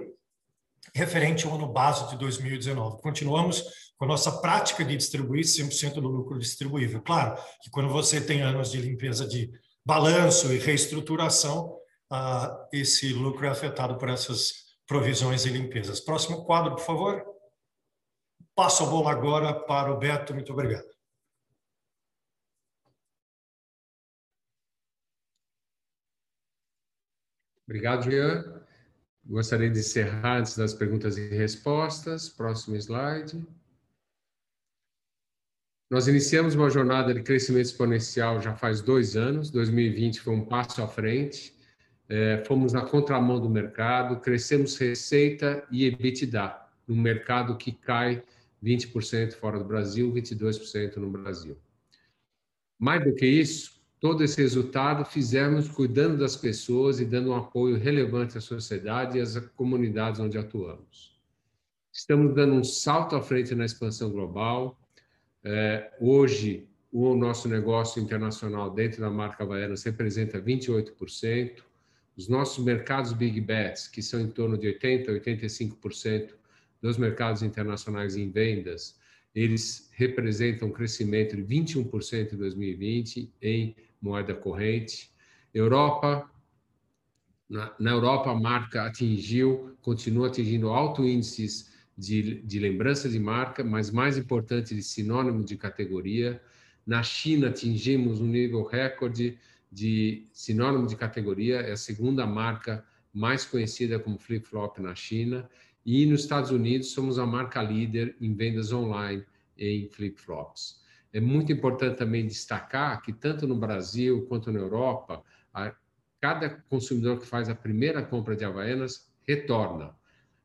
referente ao ano base de 2019. Continuamos com a nossa prática de distribuir 100% do lucro distribuível. Claro que quando você tem anos de limpeza de balanço e reestruturação, ah, esse lucro é afetado por essas provisões e limpezas. Próximo quadro, por favor. Passo a bola agora para o Beto. Muito obrigado. Obrigado, Jean. Gostaria de encerrar antes das perguntas e respostas. Próximo slide. Nós iniciamos uma jornada de crescimento exponencial já faz dois anos. 2020 foi um passo à frente. É, fomos na contramão do mercado, crescemos receita e EBITDA, num mercado que cai 20% fora do Brasil, 22% no Brasil. Mais do que isso, todo esse resultado fizemos cuidando das pessoas e dando um apoio relevante à sociedade e às comunidades onde atuamos. Estamos dando um salto à frente na expansão global. É, hoje, o nosso negócio internacional dentro da marca Havaianas representa 28%. Os nossos mercados Big Bets, que são em torno de 80% a 85% dos mercados internacionais em vendas, eles representam um crescimento de 21% em 2020 em moeda corrente. Europa, na, na, Europa a marca atingiu, continua atingindo alto índices de, de lembrança de marca, mas mais importante de sinônimo de categoria. Na China atingimos um nível recorde de sinônimo de categoria, é a segunda marca mais conhecida como flip-flop na China. E nos Estados Unidos somos a marca líder em vendas online em flip-flops. É muito importante também destacar que, tanto no Brasil quanto na Europa, a, cada consumidor que faz a primeira compra de Havaianas retorna.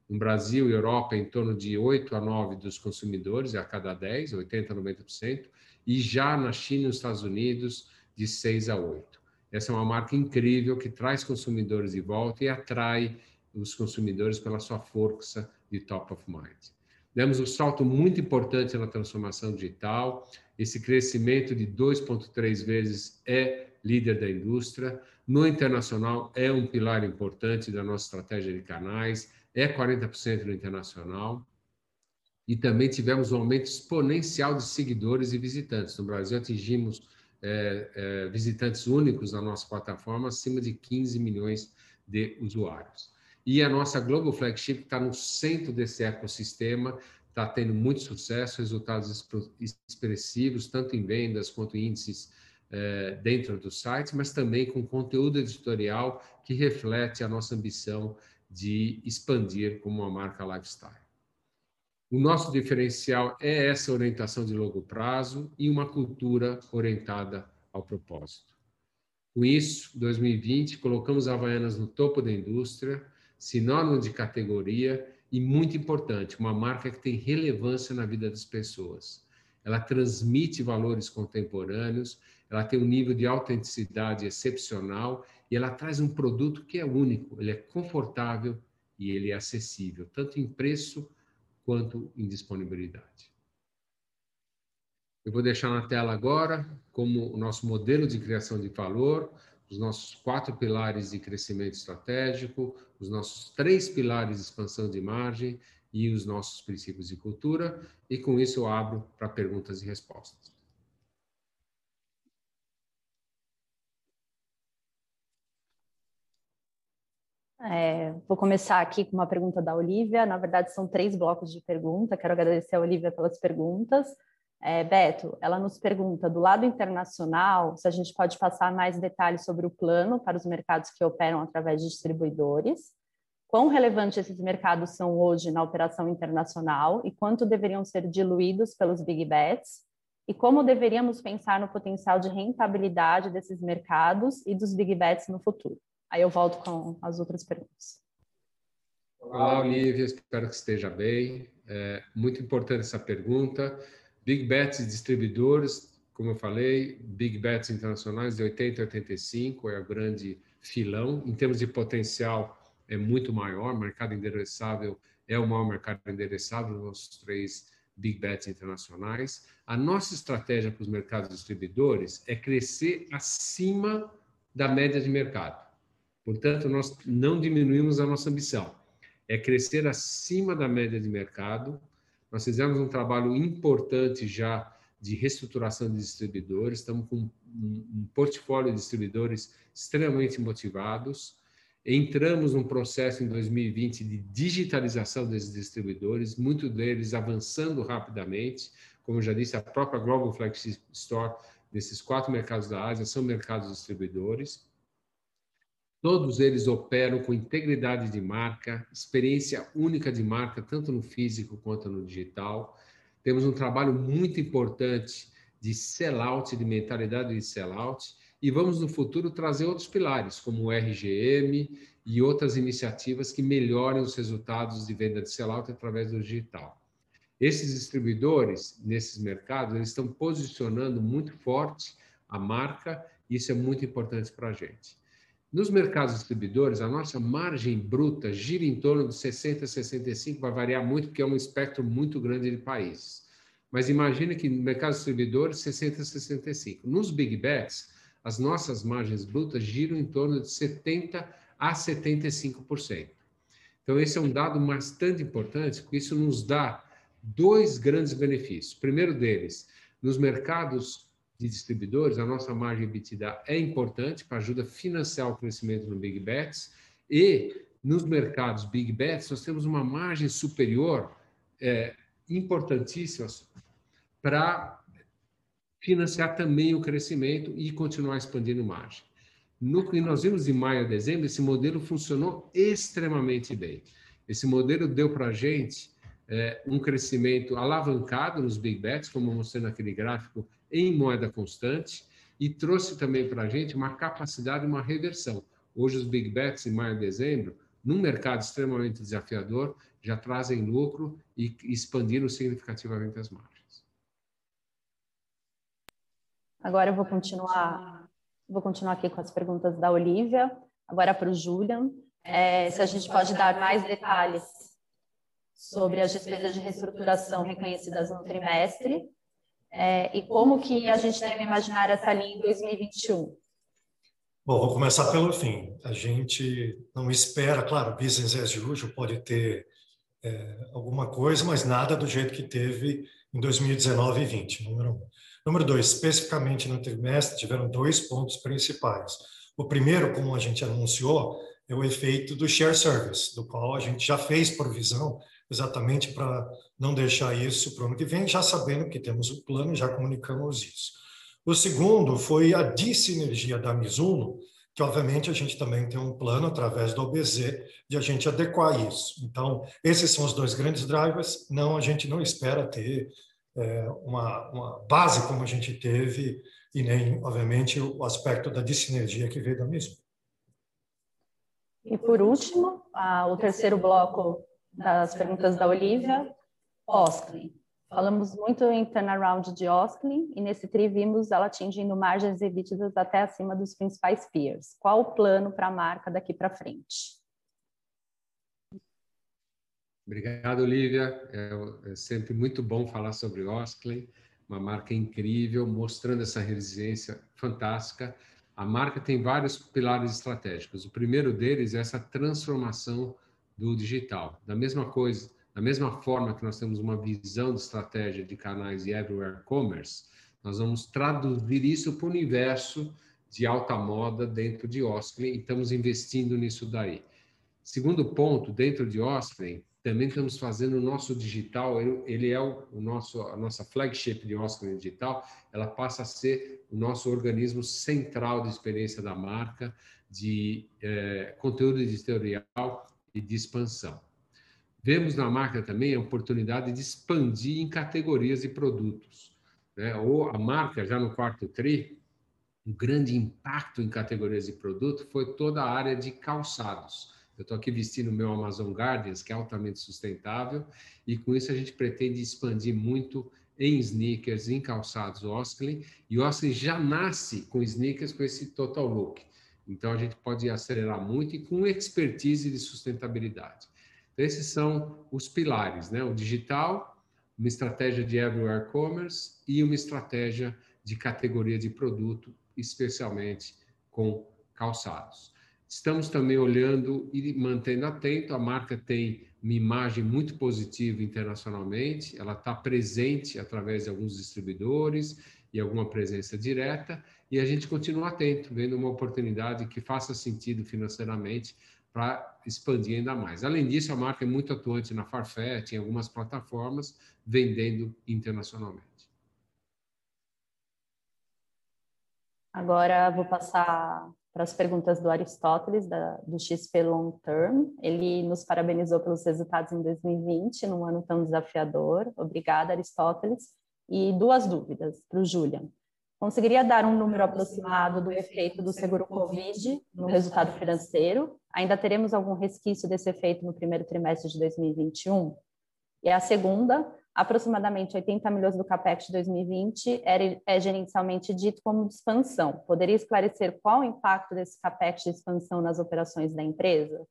No Brasil e Europa, em torno de 8 a 9 dos consumidores, a cada 10, 80 a 90%, e já na China e nos Estados Unidos, de 6 a 8. Essa é uma marca incrível que traz consumidores de volta e atrai os consumidores pela sua força de top of mind. Demos um salto muito importante na transformação digital. Esse crescimento de 2,3 vezes é líder da indústria. No internacional, é um pilar importante da nossa estratégia de canais, é 40% no internacional. E também tivemos um aumento exponencial de seguidores e visitantes. No Brasil, atingimos é, é, visitantes únicos na nossa plataforma, acima de 15 milhões de usuários. E a nossa Global Flagship está no centro desse ecossistema, está tendo muito sucesso, resultados expressivos, tanto em vendas quanto em índices eh, dentro do site, mas também com conteúdo editorial que reflete a nossa ambição de expandir como uma marca lifestyle. O nosso diferencial é essa orientação de longo prazo e uma cultura orientada ao propósito. Com isso, 2020, colocamos a Havaianas no topo da indústria, sinônimo de categoria e, muito importante, uma marca que tem relevância na vida das pessoas. Ela transmite valores contemporâneos, ela tem um nível de autenticidade excepcional e ela traz um produto que é único, ele é confortável e ele é acessível, tanto em preço quanto em disponibilidade. Eu vou deixar na tela agora como o nosso modelo de criação de valor, os nossos quatro pilares de crescimento estratégico, os nossos três pilares de expansão de margem e os nossos princípios de cultura. E com isso eu abro para perguntas e respostas. É, vou começar aqui com uma pergunta da Olivia. Na verdade, são três blocos de pergunta. Quero agradecer a Olivia pelas perguntas. É, Beto, ela nos pergunta do lado internacional se a gente pode passar mais detalhes sobre o plano para os mercados que operam através de distribuidores, quão relevantes esses mercados são hoje na operação internacional e quanto deveriam ser diluídos pelos big bets, e como deveríamos pensar no potencial de rentabilidade desses mercados e dos big bets no futuro. Aí eu volto com as outras perguntas. Olá, Olivia, espero que esteja bem. É muito importante essa pergunta. Big Bets distribuidores, como eu falei, Big Bets internacionais de 80 a 85 é o grande filão. Em termos de potencial, é muito maior. Mercado endereçável é o maior mercado endereçável dos nossos três Big Bets internacionais. A nossa estratégia para os mercados distribuidores é crescer acima da média de mercado. Portanto, nós não diminuímos a nossa ambição. é crescer acima da média de mercado. Nós fizemos um trabalho importante já de reestruturação de distribuidores, estamos com um, portfólio de distribuidores extremamente motivados. Entramos num processo em 2020 de digitalização desses distribuidores, muitos deles avançando rapidamente. Como eu já disse, a própria Global Flagship Store desses quatro mercados da Ásia são mercados distribuidores. Todos eles operam com integridade de marca, experiência única de marca, tanto no físico quanto no digital. Temos um trabalho muito importante de sellout, de mentalidade de sellout, e vamos no futuro trazer outros pilares, como o RGM e outras iniciativas que melhorem os resultados de venda de sellout através do digital. Esses distribuidores, nesses mercados, eles estão posicionando muito forte a marca, e isso é muito importante para a gente. Nos mercados distribuidores, a nossa margem bruta gira em torno de 60 a 65, vai variar muito, porque é um espectro muito grande de países. Mas imagine que no mercado distribuidores, 60 a 65. Nos big bets, as nossas margens brutas giram em torno de 70 a 75%. Então, esse é um dado bastante importante, porque isso nos dá dois grandes benefícios. Primeiro deles, nos mercados de distribuidores, a nossa margem EBITDA é importante para ajuda financiar o crescimento no Big Bets e nos mercados Big Bets nós temos uma margem superior é, importantíssima para financiar também o crescimento e continuar expandindo margem. No que nós vimos em maio a dezembro, esse modelo funcionou extremamente bem. Esse modelo deu para a gente é, um crescimento alavancado nos big bets, como mostrei naquele gráfico, em moeda constante, e trouxe também para a gente uma capacidade, uma reversão. Hoje, os big bets, em maio e dezembro, num mercado extremamente desafiador, já trazem lucro e expandiram significativamente as margens. Agora eu vou continuar, vou continuar aqui com as perguntas da Olivia, agora para o Julian. É, se a gente pode dar mais detalhes sobre as despesas de reestruturação reconhecidas no trimestre é, e como que a gente deve imaginar essa linha em 2021. Bom, vou começar pelo fim. A gente não espera, claro, business as usual pode ter é, alguma coisa, mas nada do jeito que teve em 2019 e 20, número um. Número dois, especificamente no trimestre, tiveram dois pontos principais. O primeiro, como a gente anunciou, é o efeito do share service, do qual a gente já fez provisão exatamente para não deixar isso para o ano que vem, já sabendo que temos o plano, já comunicamos isso. O segundo foi a dissinergia da Mizuno, que obviamente a gente também tem um plano através do OBZ de a gente adequar isso. Então, esses são os dois grandes drivers. Não, a gente não espera ter é, uma, uma base como a gente teve e nem, obviamente, o aspecto da dissinergia que veio da Mizuno. E por último, a, o terceiro bloco das perguntas da Olivia, Osklin. Falamos muito em turnaround de Osklin e nesse tri vimos ela atingindo margens EBITDA até acima dos principais peers. Qual o plano para a marca daqui para frente? Obrigado, Olivia. É, é, sempre muito bom falar sobre Osklin, uma marca incrível, mostrando essa resiliência fantástica. A marca tem vários pilares estratégicos. O primeiro deles é essa transformação do digital. Da mesma coisa, da mesma forma que nós temos uma visão de estratégia de canais de everywhere commerce, nós vamos traduzir isso para o universo de alta moda dentro de Osklin e estamos investindo nisso daí. Segundo ponto, dentro de Osklin, também estamos fazendo o nosso digital, ele é o, o nosso, a nossa flagship de Osklin Digital, ela passa a ser o nosso organismo central de experiência da marca, de eh, conteúdo editorial e de expansão. Vemos na marca também a oportunidade de expandir em categorias de produtos. Né? Ou a marca, já no quarto TRI, um grande impacto em categorias de produto foi toda a área de calçados. Eu estou aqui vestindo o meu Amazon Gardens, que é altamente sustentável, e com isso a gente pretende expandir muito em sneakers, em calçados Osklin, e o Osklin já nasce com sneakers com esse total look. Então, a gente pode acelerar muito e com expertise de sustentabilidade. Esses são os pilares, né? O digital, uma estratégia de everywhere commerce e uma estratégia de categoria de produto, especialmente com calçados. Estamos também olhando e mantendo atento. A marca tem uma imagem muito positiva internacionalmente, ela está presente através de alguns distribuidores e alguma presença direta, e a gente continua atento, vendo uma oportunidade que faça sentido financeiramente para expandir ainda mais. Além disso, a marca é muito atuante na Farfetch, em algumas plataformas, vendendo internacionalmente. Agora vou passar para as perguntas do Aristóteles, da, do XP Long Term. Ele nos parabenizou pelos resultados em 2020, num ano tão desafiador. Obrigada, Aristóteles. E duas dúvidas para o Julian. Conseguiria dar um número aproximado do efeito do seguro Covid no resultado financeiro? Ainda teremos algum resquício desse efeito no primeiro trimestre de 2021? E a segunda, aproximadamente 80 milhões do CAPEX de 2020 é, gerencialmente dito como expansão. Poderia esclarecer qual o impacto desse CAPEX de expansão nas operações da empresa?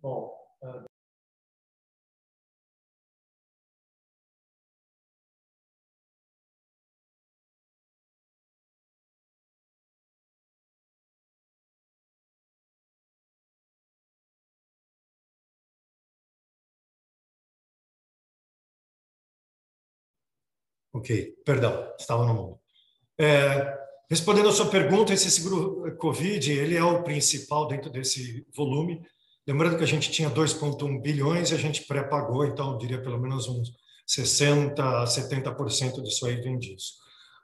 Bom, Ok, perdão, estava no mundo. É, respondendo a sua pergunta, esse seguro Covid, ele é o principal dentro desse volume. Lembrando que a gente tinha 2,1 bilhões e a gente pré-pagou, então, diria pelo menos uns 60% a 70% disso aí vem disso.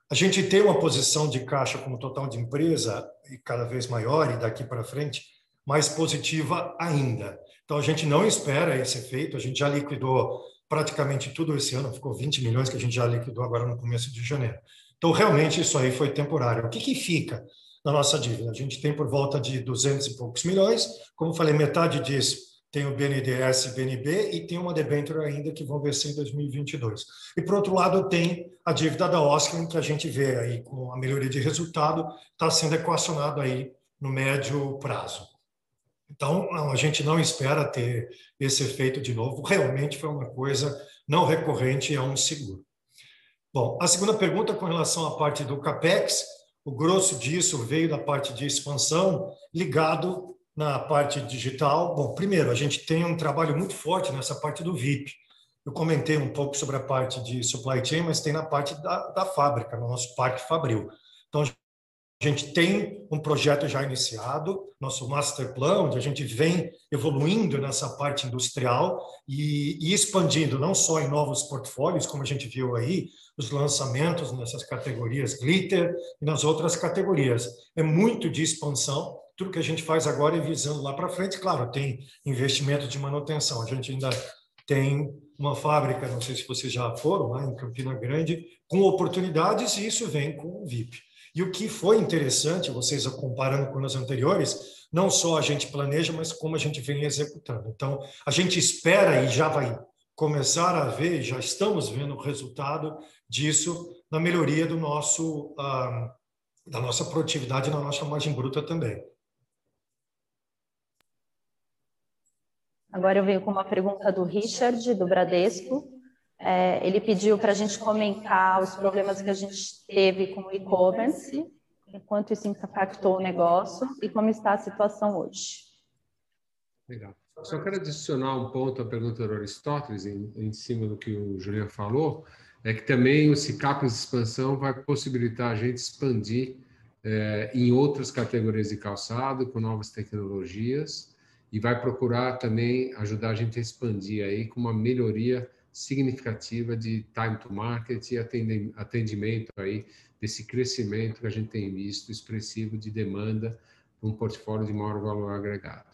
A gente tem uma posição de caixa como total de empresa, e cada vez maior, e daqui para frente, mais positiva ainda. Então, a gente não espera esse efeito, a gente já liquidou praticamente tudo esse ano, ficou 20 milhões que a gente já liquidou agora no começo de janeiro. Então, realmente, isso aí foi temporário. O que, que fica na nossa dívida? A gente tem por volta de 200 e poucos milhões. Como falei, metade disso tem o BNDES BNB e tem uma debênture ainda que vão vencer em 2022. E, por outro lado, tem a dívida da Oscar, que a gente vê aí com a melhoria de resultado, está sendo equacionado aí no médio prazo. Então, a gente não espera ter esse efeito de novo. Realmente foi uma coisa não recorrente, é um seguro. Bom, a segunda pergunta com relação à parte do CAPEX, o grosso disso veio da parte de expansão, ligado na parte digital. Bom, primeiro, a gente tem um trabalho muito forte nessa parte do VIP. Eu comentei um pouco sobre a parte de supply chain, mas tem na parte da, da fábrica, no nosso parque Fabril. Então, a gente tem um projeto já iniciado, nosso master plan, onde a gente vem evoluindo nessa parte industrial e, e, expandindo não só em novos portfólios, como a gente viu aí, os lançamentos nessas categorias glitter e nas outras categorias. É muito de expansão. Tudo que a gente faz agora é visando lá para frente. Claro, tem investimento de manutenção. A gente ainda tem uma fábrica, não sei se vocês já foram lá em Campina Grande, com oportunidades e isso vem com o VIP. E o que foi interessante, vocês comparando com os anteriores, não só a gente planeja, mas como a gente vem executando. Então, a gente espera e já vai começar a ver, já estamos vendo o resultado disso na melhoria do nosso, ah, da nossa produtividade, na nossa margem bruta também. Agora eu venho com uma pergunta do Richard, do Bradesco. É, ele pediu para a gente comentar os problemas que a gente teve com o e-commerce, enquanto isso impactou o negócio e como está a situação hoje. Legal. Só quero adicionar um ponto à pergunta do Aristóteles, em, em cima do que o Julian falou, é que também o CICAP de expansão vai possibilitar a gente expandir é, em outras categorias de calçado, com novas tecnologias, e vai procurar também ajudar a gente a expandir aí com uma melhoria significativa de time to market e atendimento aí desse crescimento que a gente tem visto expressivo de demanda um portfólio de maior valor agregado.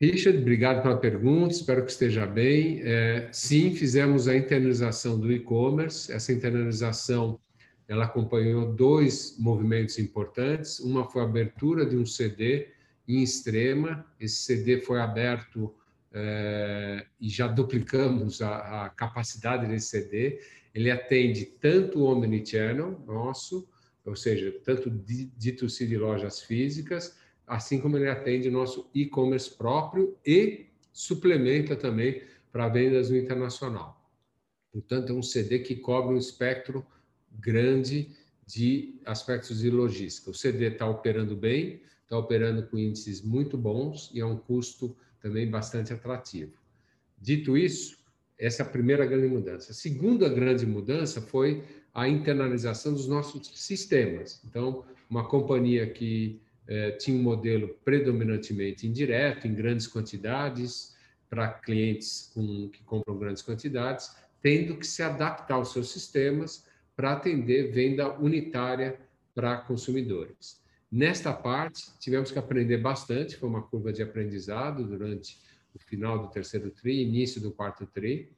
Richard, obrigado pela pergunta, espero que esteja bem. É, sim, fizemos a internalização do e-commerce. Essa internalização ela acompanhou dois movimentos importantes. Uma foi a abertura de um CD em Extrema. Esse CD foi aberto é, e já duplicamos a, a, capacidade desse CD. Ele atende tanto o Omnichannel nosso, ou seja, tanto D2C de lojas físicas, assim como ele atende o nosso e-commerce próprio e suplementa também para vendas no internacional. Portanto, é um CD que cobre um espectro grande de aspectos de logística. O CD está operando bem, está operando com índices muito bons e a um custo também bastante atrativo. Dito isso, essa é a primeira grande mudança. A segunda grande mudança foi a internalização dos nossos sistemas. Então, uma companhia que eh, tinha um modelo predominantemente indireto, em grandes quantidades, para clientes com, que compram grandes quantidades, tendo que se adaptar aos seus sistemas para atender venda unitária para consumidores. Nesta parte, tivemos que aprender bastante, foi uma curva de aprendizado durante o final do terceiro TRI, início do quarto TRI.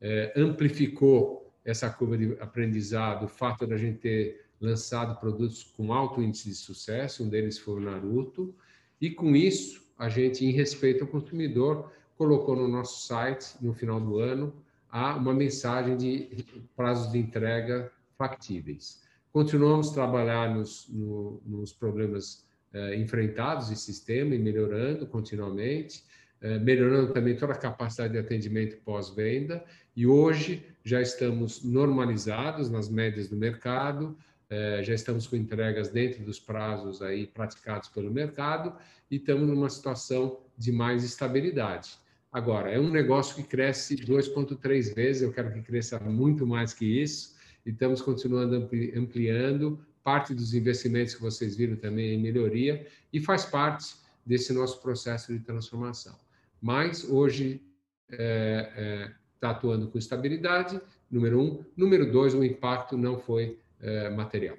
É, amplificou essa curva de aprendizado o fato da gente ter lançado produtos com alto índice de sucesso, um deles foi o Naruto, e com isso, a gente, em respeito ao consumidor, colocou no nosso site, no final do ano, uma mensagem de prazos de entrega factíveis. Continuamos a trabalhar nos, no, nos problemas eh, enfrentados em sistema e melhorando continuamente, eh, melhorando também toda a capacidade de atendimento pós-venda, e hoje já estamos normalizados nas médias do mercado, eh, já estamos com entregas dentro dos prazos aí praticados pelo mercado e estamos numa situação de mais estabilidade. Agora, é um negócio que cresce 2,3 vezes, eu quero que cresça muito mais que isso, e estamos continuando ampliando parte dos investimentos que vocês viram também em melhoria, e faz parte desse nosso processo de transformação. Mas hoje está é, é, tá atuando com estabilidade, número um. Número dois, o impacto não foi é, material.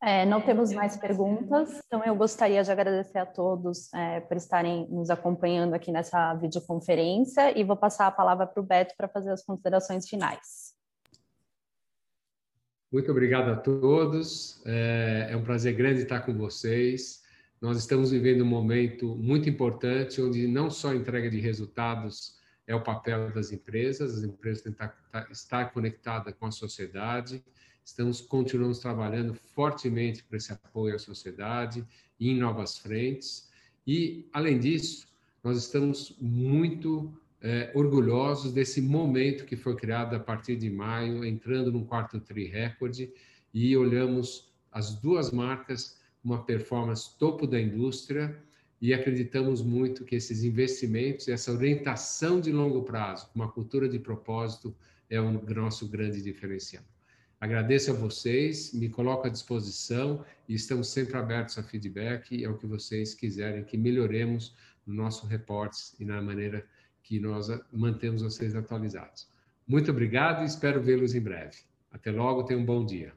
É, não temos mais perguntas, então eu gostaria de agradecer a todos é, por estarem nos acompanhando aqui nessa videoconferência e vou passar a palavra para o Beto para fazer as considerações finais. Muito obrigado a todos, é, é um prazer grande estar com vocês. Nós estamos vivendo um momento muito importante, onde não só a entrega de resultados é o papel das empresas, as empresas têm que estar conectadas com a sociedade, Estamos continuamos trabalhando fortemente para esse apoio à sociedade em novas frentes. E além disso, nós estamos muito é, orgulhosos desse momento que foi criado a partir de maio, entrando num quarto tri recorde e olhamos as duas marcas uma performance topo da indústria e acreditamos muito que esses investimentos, essa orientação de longo prazo, uma cultura de propósito é o nosso grande diferencial. Agradeço a vocês, me coloco à disposição e estamos sempre abertos a feedback e ao que vocês quiserem que melhoremos no nosso reportes e na maneira que nós mantemos vocês atualizados. Muito obrigado e espero vê-los em breve. Até logo, tenham um bom dia.